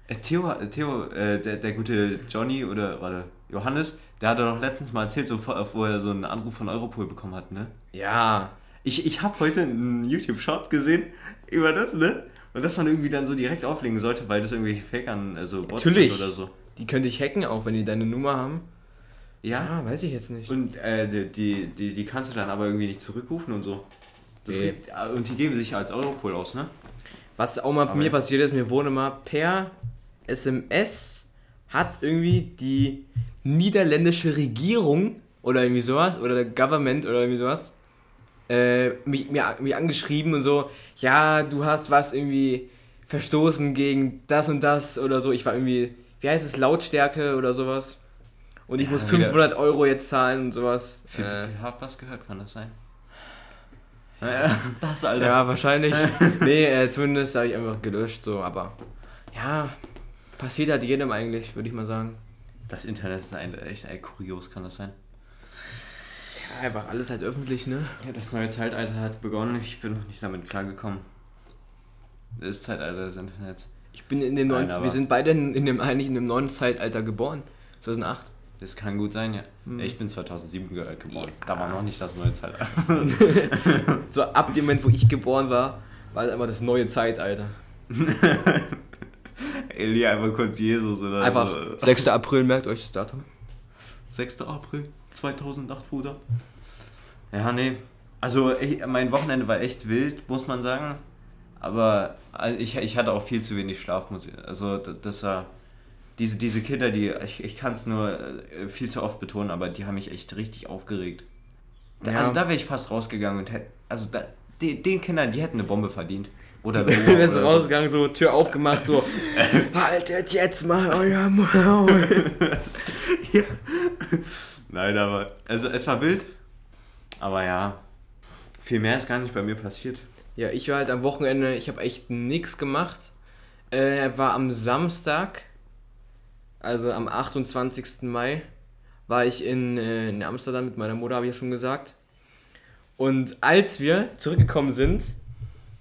äh, Theo, äh, Theo äh, der, der gute Johnny oder, warte, Johannes, der hat doch letztens mal erzählt, so, wo er so einen Anruf von Europol bekommen hat, ne? Ja. Ich, ich habe heute einen YouTube-Short gesehen über das, ne? Und dass man irgendwie dann so direkt auflegen sollte, weil das irgendwelche Fake an, also Bots Natürlich. sind oder so. Die könnte ich hacken, auch wenn die deine Nummer haben. Ja. Ah, weiß ich jetzt nicht. Und äh, die, die, die, kannst du dann aber irgendwie nicht zurückrufen und so. Das Nee. riecht- und die geben sich als Europol aus, ne? Was auch mal bei Aber- mir passiert ist, mir wurde mal per SMS hat irgendwie die niederländische Regierung oder irgendwie sowas oder der Government oder irgendwie sowas äh, mich, mir, mich angeschrieben und so, ja, du hast was irgendwie verstoßen gegen das und das oder so. Ich war irgendwie, wie heißt es, Lautstärke oder sowas. Und ich Ja, muss wieder- 500 Euro jetzt zahlen und sowas. Viel zu Äh, viel Hartbass gehört, kann das sein? Ja, das, Alter. Ja, wahrscheinlich. nee, äh, zumindest habe ich einfach gelöscht, so, aber ja, passiert halt jedem eigentlich, würde ich mal sagen. Das Internet ist ein, echt ein kurios, kann das sein? Einfach alles halt öffentlich, ne? Ja, das neue Zeitalter hat begonnen. Ich bin noch nicht damit klargekommen. Das Zeitalter des Internets. Ich bin in dem Nein, neuen, aber- wir sind beide in, dem, eigentlich in dem neuen Zeitalter geboren. 2008. Das kann gut sein, ja. Hm. Ich bin 2007 ge geboren. Ja. Da war noch nicht das neue Zeitalter. So ab dem Moment, wo ich geboren war, war es einfach das neue Zeitalter. Elia einfach kurz Jesus oder Einfach so. 6. April, merkt euch das Datum. 6. April 2008, Bruder. Ja, nee. Also, ich, mein Wochenende war echt wild, muss man sagen. Aber äh, ich, ich hatte auch viel zu wenig Schlaf. muss ich- Also, das war. Diese, diese Kinder, die. Ich, ich kann es nur äh, viel zu oft betonen, aber die haben mich echt richtig aufgeregt. Da, Ja. Also, da wäre ich fast rausgegangen und hätte. Also, da, den, den Kindern, die hätten eine Bombe verdient. Oder Wir eine sind Uhr so oder rausgegangen, so Tür aufgemacht, so haltet jetzt mal euer Maul. ja. Nein, aber. Also, es war wild. Aber ja. Viel mehr ist gar nicht bei mir passiert. Ja, ich war halt am Wochenende, ich habe echt nichts gemacht. Äh, war am Samstag, also am 28. Mai, war ich in, äh, in Amsterdam mit meiner Mutter, habe ich ja schon gesagt. Und als wir zurückgekommen sind,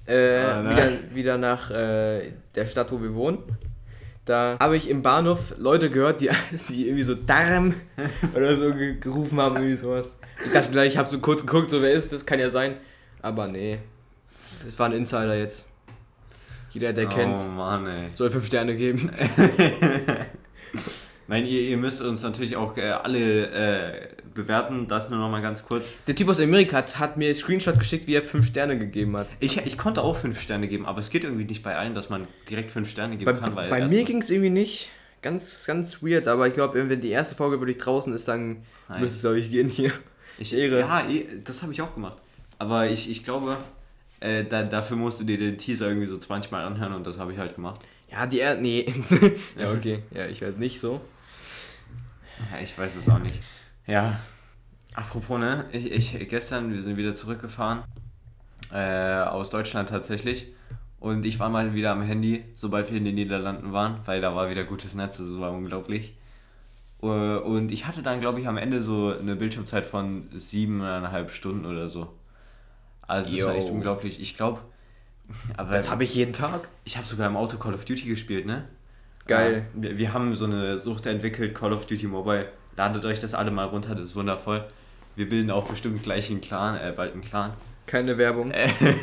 äh, Ah, wieder, wieder nach äh, der Stadt, wo wir wohnen, Da habe ich im Bahnhof Leute gehört, die, die irgendwie so Darm oder so ge- gerufen haben, irgendwie sowas. Ich dachte gleich, ich habe so kurz geguckt, so wer ist das, kann ja sein. Aber nee, das war ein Insider jetzt. Jeder, der oh kennt, Mann, soll fünf Sterne geben. Nein, ihr, ihr müsst uns natürlich auch äh, alle äh, bewerten. Das nur noch mal ganz kurz. Der Typ aus Amerika hat, hat mir Screenshot geschickt, wie er fünf Sterne gegeben hat. Ich, ich konnte auch 5 Sterne geben, aber es geht irgendwie nicht bei allen, dass man direkt 5 Sterne geben Bei, kann. Weil bei mir ging es irgendwie nicht. Ganz, ganz weird, aber ich glaube, wenn die erste Folge wirklich draußen ist, dann Nein. müsste es, glaube ich, gehen hier. Ich, Ehre. Ja, eh, das habe ich auch gemacht. Aber ich, ich glaube, äh, da, dafür musst du dir den Teaser irgendwie so 20 Mal anhören und das habe ich halt gemacht. Ja, die er Nee. ja, okay. Ja, ich werde nicht so. Ja, ich weiß es auch nicht. Ja. Apropos, ne? Ich, ich gestern, wir sind wieder zurückgefahren. Äh, aus Deutschland tatsächlich. Und ich war mal wieder am Handy, sobald wir in den Niederlanden waren, weil da war wieder gutes Netz, das war unglaublich. Äh, Und ich hatte dann, glaube ich, am Ende so eine Bildschirmzeit von siebeneinhalb Stunden oder so. Also das war echt unglaublich. Ich glaube, aber Das habe ich jeden Tag. ich habe sogar im Auto Call of Duty gespielt, ne? Geil. Ja, wir, wir haben so eine Sucht entwickelt, Call of Duty Mobile. Ladet euch das alle mal runter, das ist wundervoll. Wir bilden auch bestimmt gleich einen Clan, äh, bald einen Clan. Keine Werbung.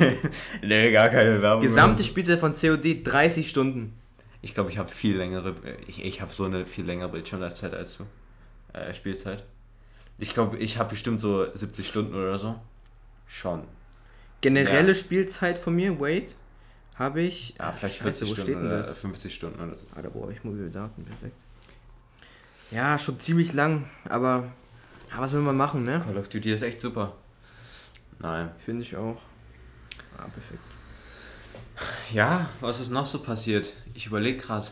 nee, gar keine Werbung. Gesamte Spielzeit von COD 30 Stunden. Ich glaube, ich habe viel längere, ich, ich habe so eine viel längere Bildschirmzeit als du. Äh, Spielzeit. Ich glaube, ich habe bestimmt so 70 Stunden oder so. Schon. Generelle Ja. Spielzeit von mir, wait, habe ich. Ja, vielleicht Scheiße, 40 wo Stunden steht denn oder das? 50 Stunden oder so. Ah, da brauche ich mobile Daten, perfekt. Ja, schon ziemlich lang, aber ja, was will man machen, ne? Call of Duty ist echt super. Nein. Finde ich auch. Ah, perfekt. Ja, was ist noch so passiert? Ich überlege gerade.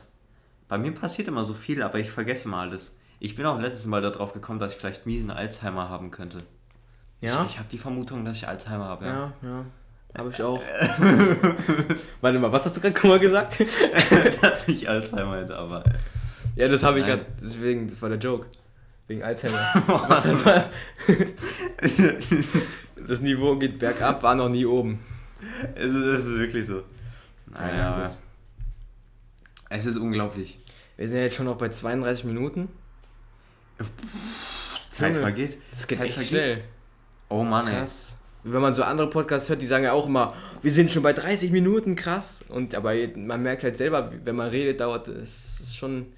Bei mir passiert immer so viel, aber ich vergesse mal alles. Ich bin auch letztes Mal darauf gekommen, dass ich vielleicht miesen Alzheimer haben könnte. Ja? Ich, ich habe die Vermutung, dass ich Alzheimer habe. Ja. Ja, ja. Habe ich auch. Warte mal, was hast du gerade mal gesagt? dass ich Alzheimer hätte, aber. Ja, das habe ich gerade. Deswegen, das war der Joke. Wegen Alzheimer. das Niveau geht bergab, war noch nie oben. es, ist, es ist wirklich so. Nein, Ja, aber. gut. Es ist unglaublich. Wir sind jetzt schon noch bei 32 Minuten. Zeit vergeht. Das geht Zeit echt vergeht. schnell. Oh Mann, ey. Krass. Wenn man so andere Podcasts hört, die sagen ja auch immer, wir sind schon bei 30 Minuten, krass. Und aber man merkt halt selber, wenn man redet, dauert es schon.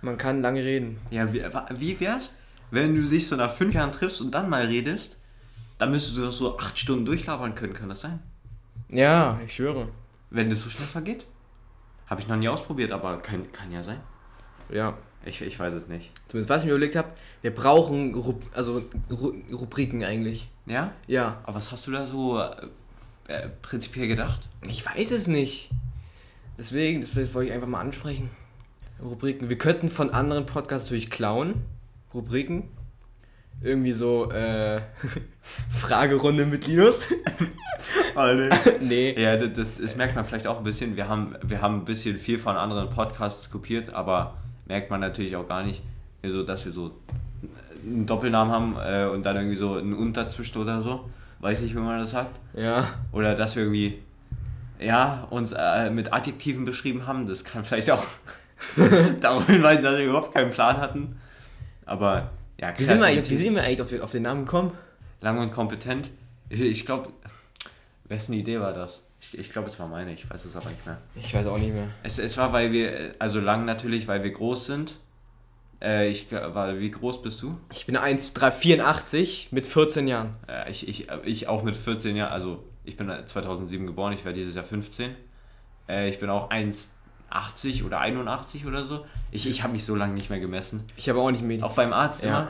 Man kann lange reden. Ja, wie, wie wär's, wenn du dich so nach fünf Jahren triffst und dann mal redest? Dann müsstest du doch so acht Stunden durchlabern können, kann das sein? Ja, ich schwöre. Wenn das so schnell vergeht? Habe ich noch nie ausprobiert, aber kann, kann ja sein. Ja. Ich, ich weiß es nicht. Zumindest was ich mir überlegt habe, wir brauchen Rub also Ru Rubriken eigentlich. Ja? Ja. Aber was hast du da so äh, prinzipiell gedacht? Ich weiß es nicht. Deswegen, das wollte ich einfach mal ansprechen. Rubriken. Wir könnten von anderen Podcasts natürlich klauen. Rubriken. Irgendwie so, äh, Fragerunde mit Linus. Alle. nee. Ja, das, das, merkt man vielleicht auch ein bisschen. Wir haben, wir haben ein bisschen viel von anderen Podcasts kopiert, aber merkt man natürlich auch gar nicht, so, dass wir so einen Doppelnamen haben äh, und dann irgendwie so einen Und dazwischen oder so. Weiß nicht, wie man das sagt. Ja. Oder dass wir irgendwie, ja, uns äh, mit Adjektiven beschrieben haben. Das kann vielleicht auch darauf hinweisen, dass wir überhaupt keinen Plan hatten. Aber ja, Wie sind wir wie sind wir eigentlich auf, den- auf den Namen gekommen? lang und kompetent. Ich, ich glaube, wessen Idee war das? Ich, ich glaube, es war meine, ich weiß es aber nicht mehr. Ich weiß auch nicht mehr. Es, es war, weil wir, also lang natürlich, weil wir groß sind. Äh, ich war, wie groß bist du? Ich bin 1,84 mit 14 Jahren. Äh, ich, ich, ich auch mit 14 Jahren, also ich bin 2007 geboren, ich werde dieses Jahr 15. Äh, ich bin auch 1,80 oder 81 oder so. Ich, ich habe mich so lange nicht mehr gemessen. Ich habe auch nicht mehr. Auch beim Arzt Ja. immer.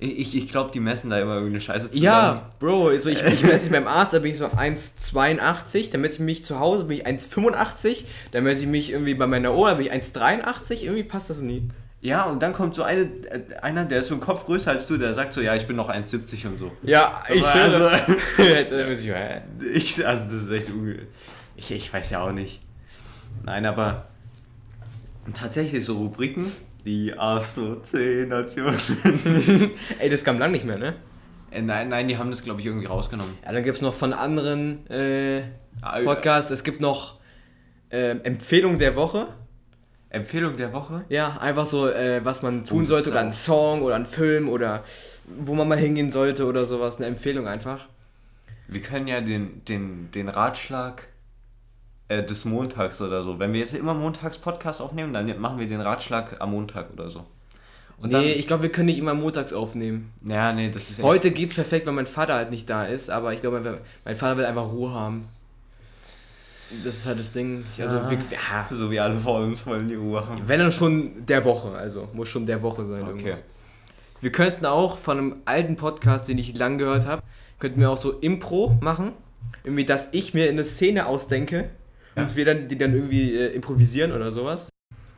Ich, ich glaube, die messen da immer irgendeine Scheiße zusammen. Ja, Bro, also ich, ich messe mich beim Arzt, da bin ich so 1,82, dann messe ich mich zu Hause, bin ich 1,85, dann messe ich mich irgendwie bei meiner Oma, da bin ich 1,83, irgendwie passt das nie. Ja, und dann kommt so eine, äh, einer, der ist so ein Kopf größer als du, der sagt so, ja, ich bin noch 1,70 und so. Ja, ich Aber also-? Ich, also das ist echt unge... Ich, ich weiß ja auch nicht. Nein, aber tatsächlich so Rubriken, die Assoziation. Ey, das kam lang nicht mehr, ne? äh, nein, nein, die haben das, glaube ich, irgendwie rausgenommen. Ja, dann gibt es noch von anderen äh, Ah, Podcasts, es gibt noch ähm, Empfehlung der Woche. Empfehlung der Woche? Ja, einfach so, äh, was man tun Gutes sollte oder ein. Song oder ein Film oder wo man mal hingehen sollte oder sowas. Eine Empfehlung einfach. Wir können ja den, den, den Ratschlag äh, des Montags oder so. Wenn wir jetzt immer montags Podcast aufnehmen, dann machen wir den Ratschlag am Montag oder so. Und nee, ich glaube, wir können nicht immer montags aufnehmen. dann, ja, nee, das ist echt- Heute geht's perfekt, weil mein Vater halt nicht da ist, aber ich glaube, mein- mein Vater will einfach Ruhe haben. Das ist halt das Ding. Ich- Also, Ja. wir, ja, so wie alle vor uns wollen die Ruhe haben. wenn dann schon der Woche, also muss schon der Woche sein. Okay. irgendwas. Wir könnten auch von einem alten Podcast, den ich lang gehört habe, könnten wir auch so Impro machen. Irgendwie, dass ich mir eine Szene ausdenke und Ja. wir dann die dann irgendwie äh, improvisieren oder sowas.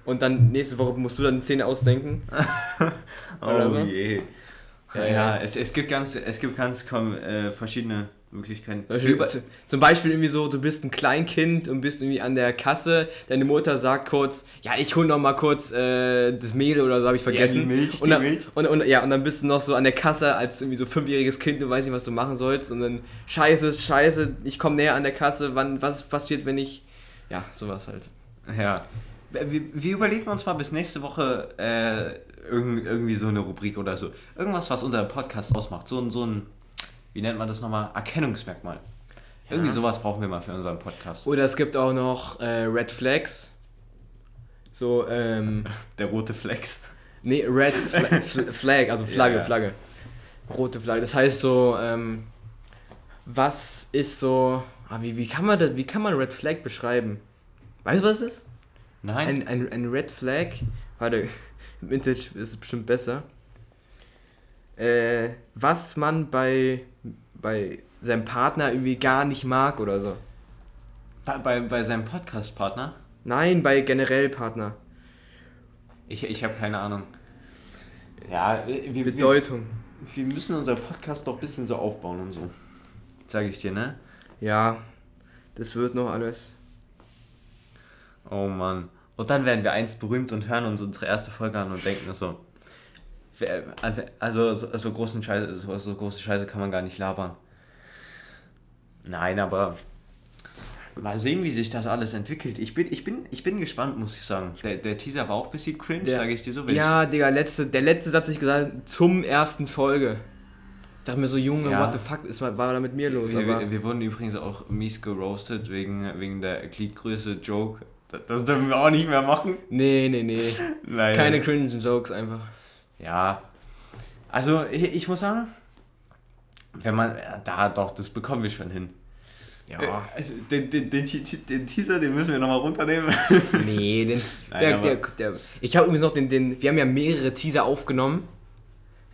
Und dann nächste Woche musst du dann eine Szene ausdenken. Oder Oh so? je. Ja, Ja, ja, ja. Es, es gibt ganz, es gibt ganz komm, äh, verschiedene Möglichkeiten. Zum Beispiel, zum Beispiel irgendwie so, du bist ein Kleinkind und bist irgendwie an der Kasse, deine Mutter sagt kurz, ja, ich hol noch mal kurz äh, das Mehl oder so, habe ich vergessen. die Milch, und, die dann, Milch. Und, und, ja, und dann bist du noch so an der Kasse als irgendwie so fünfjähriges Kind, du weißt nicht, was du machen sollst und dann, scheiße, scheiße, ich komme näher an der Kasse, wann, was passiert, wenn ich, ja, sowas halt. Ja. Wir, wir überlegen uns mal bis nächste Woche äh, irgend, irgendwie so eine Rubrik oder so. Irgendwas, was unseren Podcast ausmacht. So, ein- so ein, wie nennt man das nochmal? Erkennungsmerkmal. Irgendwie sowas brauchen wir mal für unseren Podcast. Oder es gibt auch noch äh, Red Flags. So, ähm, Der rote Flex. Nee, Red Fla Fl- Flag, also Flagge, Ja, ja. Flagge. Rote Flagge. Das heißt so, ähm, was ist so. Ah, wie, wie, kann man das, wie kann man Red Flag beschreiben? Weißt du, was es ist? Nein? Ein, ein, ein Red Flag. Warte, im Internet ist es bestimmt besser. Äh, was man bei, bei seinem Partner irgendwie gar nicht mag oder so. Bei, bei, bei seinem Podcast-Partner? Nein, bei generell Partner. Ich, ich habe keine Ahnung. Ja, wir, wir, Bedeutung. wir müssen unseren Podcast doch ein bisschen so aufbauen und so. Sag ich dir, ne? Ja, das wird noch alles. Oh Mann. Und dann werden wir einst berühmt und hören uns unsere erste Folge an und denken so. Also so, so, großen Scheiße, so, so große Scheiße kann man gar nicht labern. Nein, aber mal sehen, wie sich das alles entwickelt. Ich bin, ich bin, ich bin gespannt, muss ich sagen. Der, der Teaser war auch ein bisschen cringe, sage ich dir so. Ja, Digga, letzte, der letzte Satz, den ich gesagt habe, zum ersten Folge. Ich dachte mir so, Junge, Ja. what the fuck ist, war da mit mir los? wir, wir, wir wurden übrigens auch mies geroastet wegen, wegen der Gliedgröße-Joke. Das, das dürfen wir auch nicht mehr machen. nee, nee, nee. Nein. Keine cringe Jokes einfach. Ja, also ich, ich muss sagen, wenn man, da doch, das bekommen wir schon hin. Ja. Äh, Also, den, den, den, den Teaser, den müssen wir nochmal runternehmen. Nee, den. Nein, der, der, der, ich habe übrigens noch den, den. Wir haben ja mehrere Teaser aufgenommen.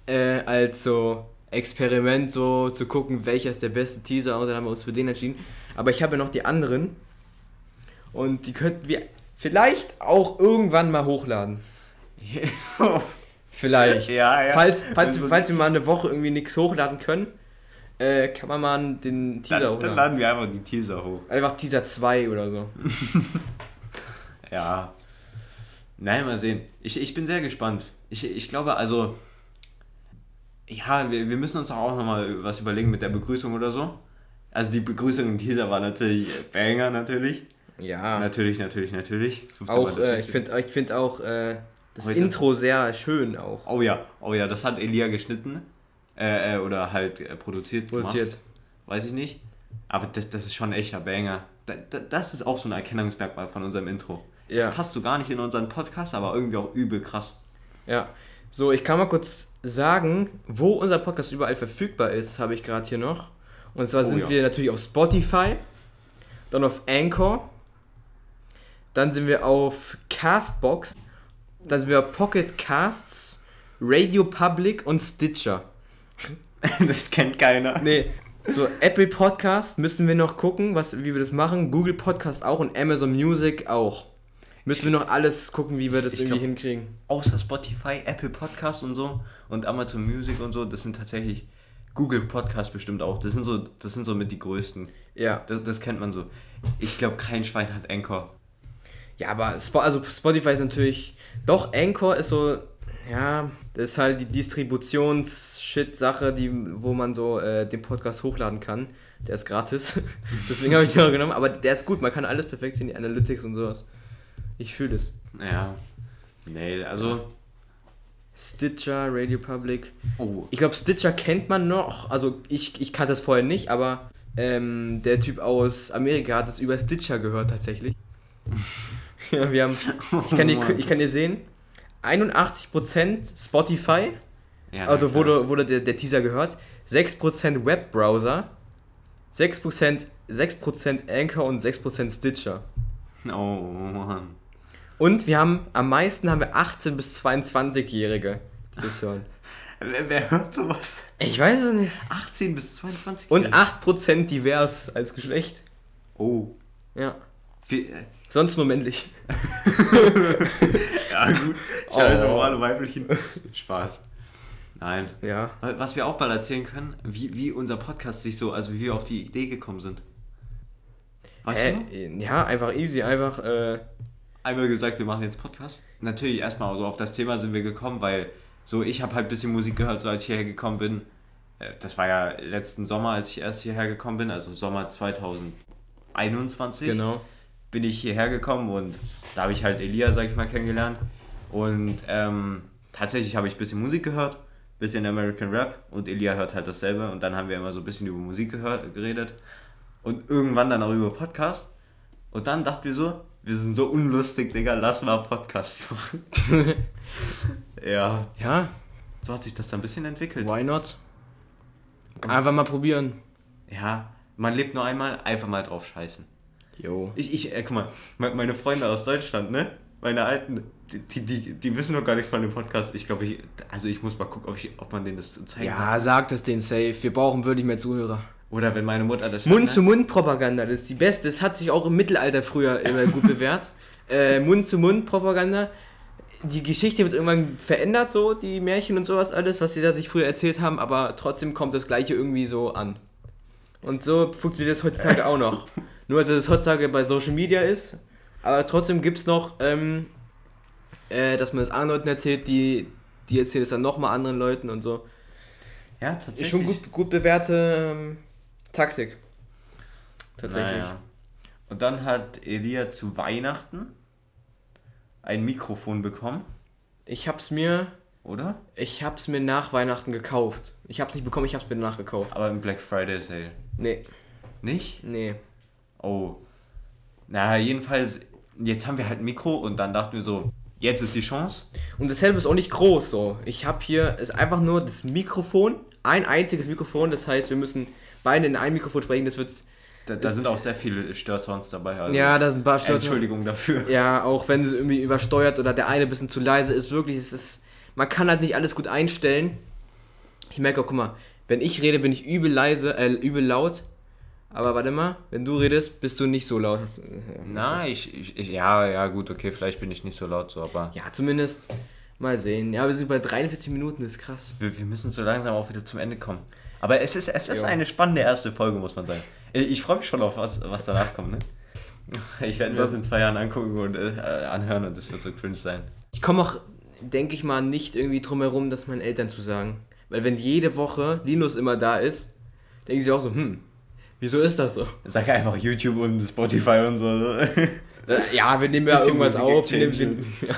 Äh, als so Experiment, so zu gucken, welcher ist der beste Teaser. Und dann haben wir uns für den entschieden. Aber ich habe ja noch die anderen. Und die könnten wir vielleicht auch irgendwann mal hochladen. Vielleicht. Ja, ja. Falls, falls, Also- falls wir mal eine Woche irgendwie nichts hochladen können, äh, kann man mal den Teaser dann, dann hochladen. laden wir einfach die Teaser hoch. Einfach Teaser 2 oder so. Ja. Nein, mal sehen. Ich, ich bin sehr gespannt. Ich, ich glaube, also. Ja, wir, wir müssen uns auch nochmal was überlegen mit der Begrüßung oder so. Also die Begrüßung im Teaser war natürlich Banger, natürlich. Ja. Natürlich, natürlich, natürlich. 15 Auch, äh, ich finde ich find auch äh, das Heute- Intro sehr schön auch Oh ja, oh ja, das hat Elia geschnitten. Äh, äh, oder halt äh, produziert. produziert. Gemacht, weiß ich nicht. Aber das, das ist schon ein echter Banger. Da, da, das ist auch so ein Erkennungsmerkmal von unserem Intro. Ja. Das passt so gar nicht in unseren Podcast, aber irgendwie auch übel krass. Ja. So, ich kann mal kurz sagen, wo unser Podcast überall verfügbar ist, habe ich gerade hier noch. Und zwar Oh sind ja. wir natürlich auf Spotify, dann auf Anchor, dann sind wir auf Castbox, dann sind wir auf Pocket Casts, Radio Public und Stitcher. das kennt keiner. Nee, so Apple Podcast müssen wir noch gucken, was, wie wir das machen. Google Podcast auch und Amazon Music auch. Müssen wir noch alles gucken, wie wir das Ich irgendwie glaub- hinkriegen. Außer Spotify, Apple Podcast und so und Amazon Music und so, das sind tatsächlich Google Podcast bestimmt auch. Das sind so, das sind so mit die größten. Ja. Das, das kennt man so. Ich glaube, kein Schwein hat Anchor. Ja, aber Spo also Spotify ist natürlich. Doch, Anchor ist so. Ja, das ist halt die Distributions-Shit-Sache, die, wo man so äh, den Podcast hochladen kann. Der ist gratis. Deswegen habe ich den auch genommen. Aber der ist gut, man kann alles perfekt sehen, die Analytics und sowas. Ich fühle das. Ja. Nee, also. Stitcher, Radio Public. Oh. Ich glaube, Stitcher kennt man noch. Also ich, ich kannte das vorher nicht, aber ähm, der Typ aus Amerika hat es über Stitcher gehört tatsächlich. ja, wir haben. Ich kann, dir, ich kann dir sehen, 81% Spotify, Ja, also wurde, wurde der, der Teaser gehört, 6% Webbrowser, 6%, 6% Anchor und 6% Stitcher. Oh Mann. Und wir haben, am meisten haben wir 18- bis 22-Jährige, die das hören. Wer, wer hört sowas? Ich weiß es nicht. 18 bis 22. Und 8% divers als Geschlecht. Oh. Ja. Wie, äh, Sonst nur männlich. ja, gut. Scheiße, Oh. alle Weiblichen. Spaß. Nein. Ja. Was wir auch bald erzählen können, wie, wie unser Podcast sich so, also wie wir auf die Idee gekommen sind. Weißt du? Äh, ja, einfach easy, einfach, äh, Einmal gesagt, wir machen jetzt Podcast. Natürlich erstmal so auf das Thema sind wir gekommen, weil so ich habe halt ein bisschen Musik gehört, so als ich hierher gekommen bin. Äh, Das war ja letzten Sommer, als ich erst hierher gekommen bin, also Sommer 2021. genau. bin ich hierher gekommen und da habe ich halt Elia, sag ich mal, kennengelernt. Und ähm, tatsächlich habe ich ein bisschen Musik gehört, bisschen American Rap und Elia hört halt dasselbe. Und dann haben wir immer so ein bisschen über Musik gehört, geredet und irgendwann dann auch über Podcast. Und dann dachten wir so, wir sind so unlustig, Digga, lass mal Podcast machen. ja, Ja, so hat sich das dann ein bisschen entwickelt. why not? Einfach mal probieren. Ja, man lebt nur einmal, einfach mal drauf scheißen. Jo. Ich, ich, äh, guck mal, me- meine Freunde aus Deutschland, ne? Meine alten, die, die, die, wissen noch gar nicht von dem Podcast. Ich glaube, ich, also ich muss mal gucken, ob, ich, ob man denen das zeigen kann. Ja, sagt es denen safe. Wir brauchen wirklich mehr Zuhörer. Oder wenn meine Mutter das hört, ne? Mund-zu-Mund-Propaganda, das ist die beste. Das hat sich auch im Mittelalter früher immer gut bewährt. äh, Mund-zu-Mund-Propaganda. Die Geschichte wird irgendwann verändert, so, die Märchen und sowas alles, was sie da sich früher erzählt haben, aber trotzdem kommt das Gleiche irgendwie so an. Und so funktioniert das heutzutage auch noch. Nur, dass es heutzutage bei Social Media ist, aber trotzdem gibt es noch, ähm, äh, dass man es anderen Leuten erzählt, die, die erzählen es dann nochmal anderen Leuten und so. Ja, tatsächlich. Ist schon gut, gut bewährte ähm, Taktik. Tatsächlich. Naja. Und dann hat Elia zu Weihnachten ein Mikrofon bekommen, Ich hab's mir, oder? ich hab's mir nach Weihnachten gekauft. Ich hab's nicht bekommen, ich hab's mir danach gekauft. Aber im Black Friday Sale. Nee, Nicht? nee. Oh. Na, jedenfalls, jetzt haben wir halt ein Mikro und dann dachten wir so, jetzt ist die Chance. Und dasselbe ist auch nicht groß so. Ich hab hier, ist einfach nur das Mikrofon, ein einziges Mikrofon, das heißt, wir müssen beide in ein Mikrofon sprechen, das wird, Da, da sind auch sehr viele Störsounds dabei. Also ja, da sind ein paar Störungen. Entschuldigung dafür. Ja, auch wenn es irgendwie übersteuert oder der eine ein bisschen zu leise ist, wirklich, es ist, man kann halt nicht alles gut einstellen. Ich merke auch, guck mal, wenn ich rede, bin ich übel leise, äh, übel laut. Aber warte mal, wenn du redest, bist du nicht so laut. Na, ich, ich, ich, ja, ja, gut, okay, vielleicht bin ich nicht so laut so, aber Ja, zumindest mal sehen. Ja, wir sind bei 43 Minuten, das ist krass. wir, wir müssen so langsam auch wieder zum Ende kommen. Aber es ist, es ist Jo. eine spannende erste Folge, muss man sagen. Ich, freue mich schon auf was, was danach kommt, ne? Ich werde mir das in zwei Jahren angucken und äh, anhören und das wird so cringe sein. Ich komme auch, denke ich mal, nicht irgendwie drum herum, das meinen Eltern zu sagen. Weil wenn jede Woche Linus immer da ist, denken sie auch so, hm, wieso ist das so? Sag einfach YouTube und Spotify und so. Ja, wir nehmen ja irgendwas Musik auf. Nehmen, wir, ja.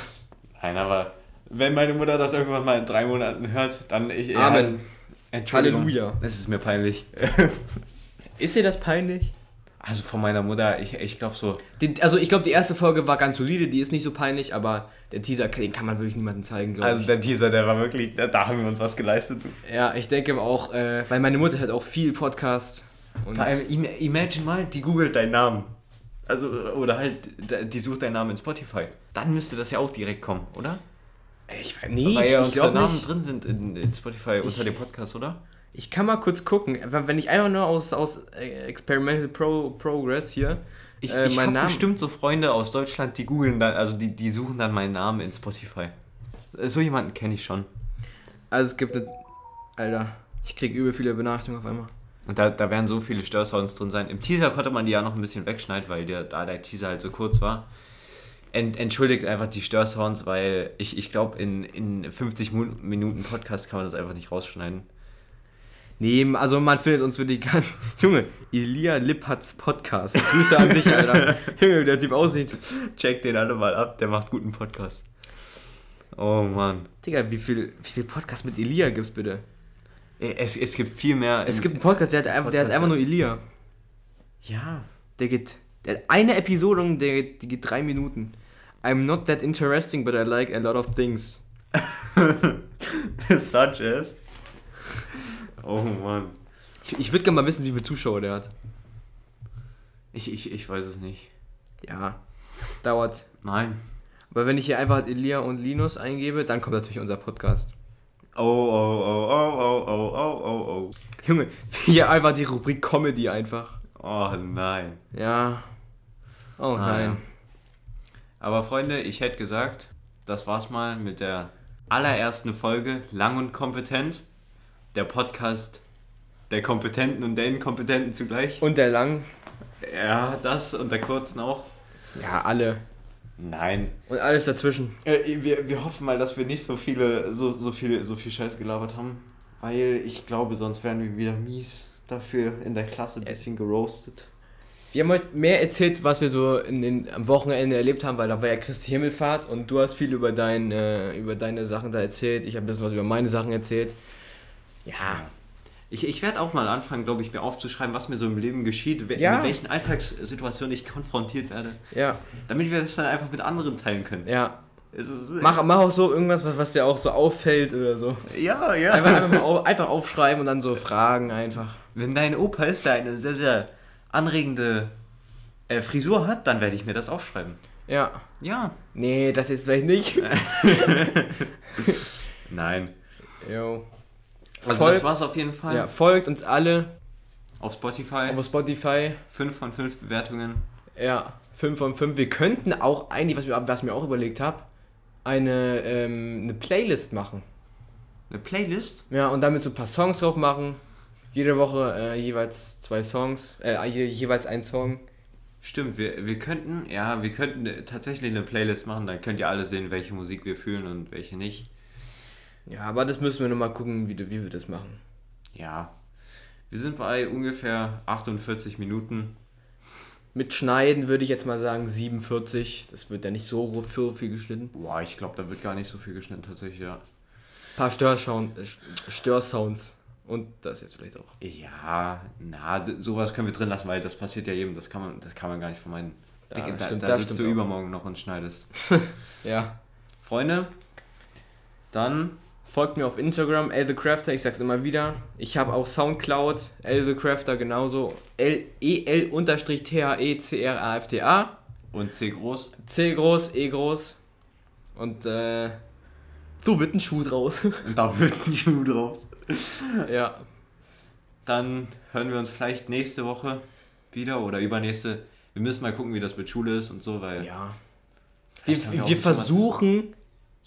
Nein, aber wenn meine Mutter das irgendwann mal in drei Monaten hört, dann ich. Amen. Entschuldigung. Halleluja. Es ist mir peinlich. Ist dir das peinlich? Also von meiner Mutter, ich, ich glaube so. Den, also ich glaube, die erste Folge war ganz solide, die ist nicht so peinlich, aber der Teaser, den kann man wirklich niemandem zeigen, glaube Also ich. der Teaser, der war wirklich, da, da haben wir uns was geleistet. Ja, ich denke aber auch, äh, weil meine Mutter hört auch viel Podcast. Und Vor allem, im- imagine mal, die googelt deinen Namen. Also, oder halt, die sucht deinen Namen in Spotify. Dann müsste das ja auch direkt kommen, oder? Ich weiß nicht, Weil ja ich unsere Namen nicht. drin sind in, in Spotify unter Ich- dem Podcast, oder? Ich kann mal kurz gucken, wenn ich einfach nur aus, aus äh, Experimental Pro Progress hier Ich, äh, ich habe bestimmt so Freunde aus Deutschland, die googeln dann, also die, die suchen dann meinen Namen in Spotify. So jemanden kenne ich schon. Also es gibt eine... Alter, ich krieg übel viele Benachrichtigungen auf einmal. Und da, da werden so viele Störsounds drin sein. Im Teaser konnte man die ja noch ein bisschen wegschneiden, weil der, da der Teaser halt so kurz war. Ent, entschuldigt einfach die Störsounds, weil ich, ich glaube, in, in 50 Mu- Minuten Podcast kann man das einfach nicht rausschneiden. Nee, also man findet uns für die ganzen. Junge, Elia Lippertz Podcast. Grüße an dich, Alter. Junge, wie der Typ aussieht. Check den alle mal ab, der macht guten Podcast. Oh Mann. Digga, wie viel, wie viel Podcast mit Elia gibt's bitte? Ey, Es, es gibt viel mehr. Es gibt einen Podcast, der, hat einfach, der ist Podcast, einfach nur Elia. Ja. Der geht. Eine Episode und der geht, die geht drei Minuten. I'm not that interesting, but I like a lot of things. Such as. Oh Mann. Ich, ich würde gerne mal wissen, wie viele Zuschauer der hat. Ich, ich, ich weiß es nicht. Ja, dauert. Nein. Aber wenn ich hier einfach Elia und Linus eingebe, dann kommt natürlich unser Podcast. Oh, oh, oh, oh, oh, oh, oh, oh, oh. Junge, hier einfach die Rubrik Comedy einfach. Oh nein. Ja. Oh Ah, nein. ja. Aber Freunde, ich hätte gesagt, das war's mal mit der allerersten Folge Lang und Kompetent. Der Podcast der Kompetenten und der Inkompetenten zugleich. Und der Lang? Ja, das und der kurzen auch. Ja, alle. Nein. Und alles dazwischen. Äh, wir, wir hoffen mal, dass wir nicht so viele, so, so viele, so viel Scheiß gelabert haben. Weil ich glaube, sonst wären wir wieder mies dafür in der Klasse ein bisschen geroastet. Wir haben heute mehr erzählt, was wir so in den, am Wochenende erlebt haben, weil da war ja Christi Himmelfahrt und du hast viel über, dein, äh, über deine Sachen da erzählt. Ich habe ein bisschen was über meine Sachen erzählt. Ja, Ich, ich werde auch mal anfangen, glaube ich, mir aufzuschreiben, was mir so im Leben geschieht, we- Ja. mit welchen Alltagssituationen ich konfrontiert werde, ja, damit wir das dann einfach mit anderen teilen können. ja. Mach, mach auch so irgendwas, was, was dir auch so auffällt oder so. ja, ja. Einfach, einfach, auf, einfach aufschreiben und dann so fragen einfach. Wenn dein Opa ist, der eine sehr, sehr anregende äh, Frisur hat, dann werde ich mir das aufschreiben. Ja. Ja. Nee, das jetzt vielleicht nicht. Nein. Jo. Also Folgt- das war's auf jeden Fall. Ja, folgt uns alle Auf Spotify. auf Spotify. 5 von 5 Bewertungen. Ja, 5 von 5. Wir könnten auch eigentlich, was, wir, was ich mir auch überlegt habe, eine, ähm, eine Playlist machen. Eine Playlist. Ja, und damit so ein paar Songs drauf machen. Jede Woche äh, jeweils zwei Songs, äh, je, jeweils ein Song. Stimmt, wir, wir könnten, ja, wir könnten tatsächlich eine Playlist machen, dann könnt ihr alle sehen, welche Musik wir fühlen und welche nicht. Ja, aber das müssen wir nochmal gucken, wie, wie wir das machen. Ja. Wir sind bei ungefähr 48 Minuten. Mit Schneiden würde ich jetzt mal sagen 47. Das wird ja nicht so viel geschnitten. Boah, ich glaube, da wird gar nicht so viel geschnitten, tatsächlich, ja. Ein paar Störsound, Störsounds. Und das jetzt vielleicht auch. Ja, na, sowas können wir drin lassen, weil das passiert ja jedem, das kann man, das kann man gar nicht vermeiden. Ja, Dicke, da stimmt, da das sitzt du auch. übermorgen noch und schneidest. Ja. Freunde, dann Folgt mir auf Instagram, L The Crafter, ich sag's immer wieder. Ich habe auch Soundcloud, L The Crafter genauso. L E L unterstrich T H E C R A F T A. und C groß. C groß, E groß. Und äh. So wird ein Schuh draus. Und da wird ein Schuh draus. ja. Dann hören wir uns vielleicht nächste Woche wieder oder übernächste. Wir müssen mal gucken, wie das mit Schule ist und so, weil Ja. Wir, wir versuchen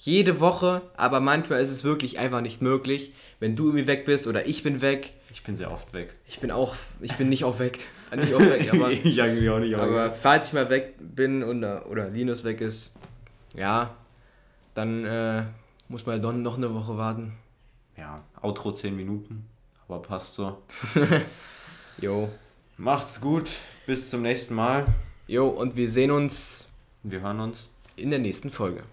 jede Woche, aber manchmal ist es wirklich einfach nicht möglich. Wenn du irgendwie weg bist oder ich bin weg. ich bin sehr oft weg. Ich bin auch, ich bin nicht oft weg. Nicht oft weg, aber, ich eigentlich auch nicht, aber falls ich mal weg bin oder, oder Linus weg ist, ja, dann äh, muss man dann noch eine Woche warten. ja, Outro 10 Minuten, aber passt so. Jo. Macht's gut, bis zum nächsten Mal. Jo, und wir sehen uns Wir hören uns. in der nächsten Folge.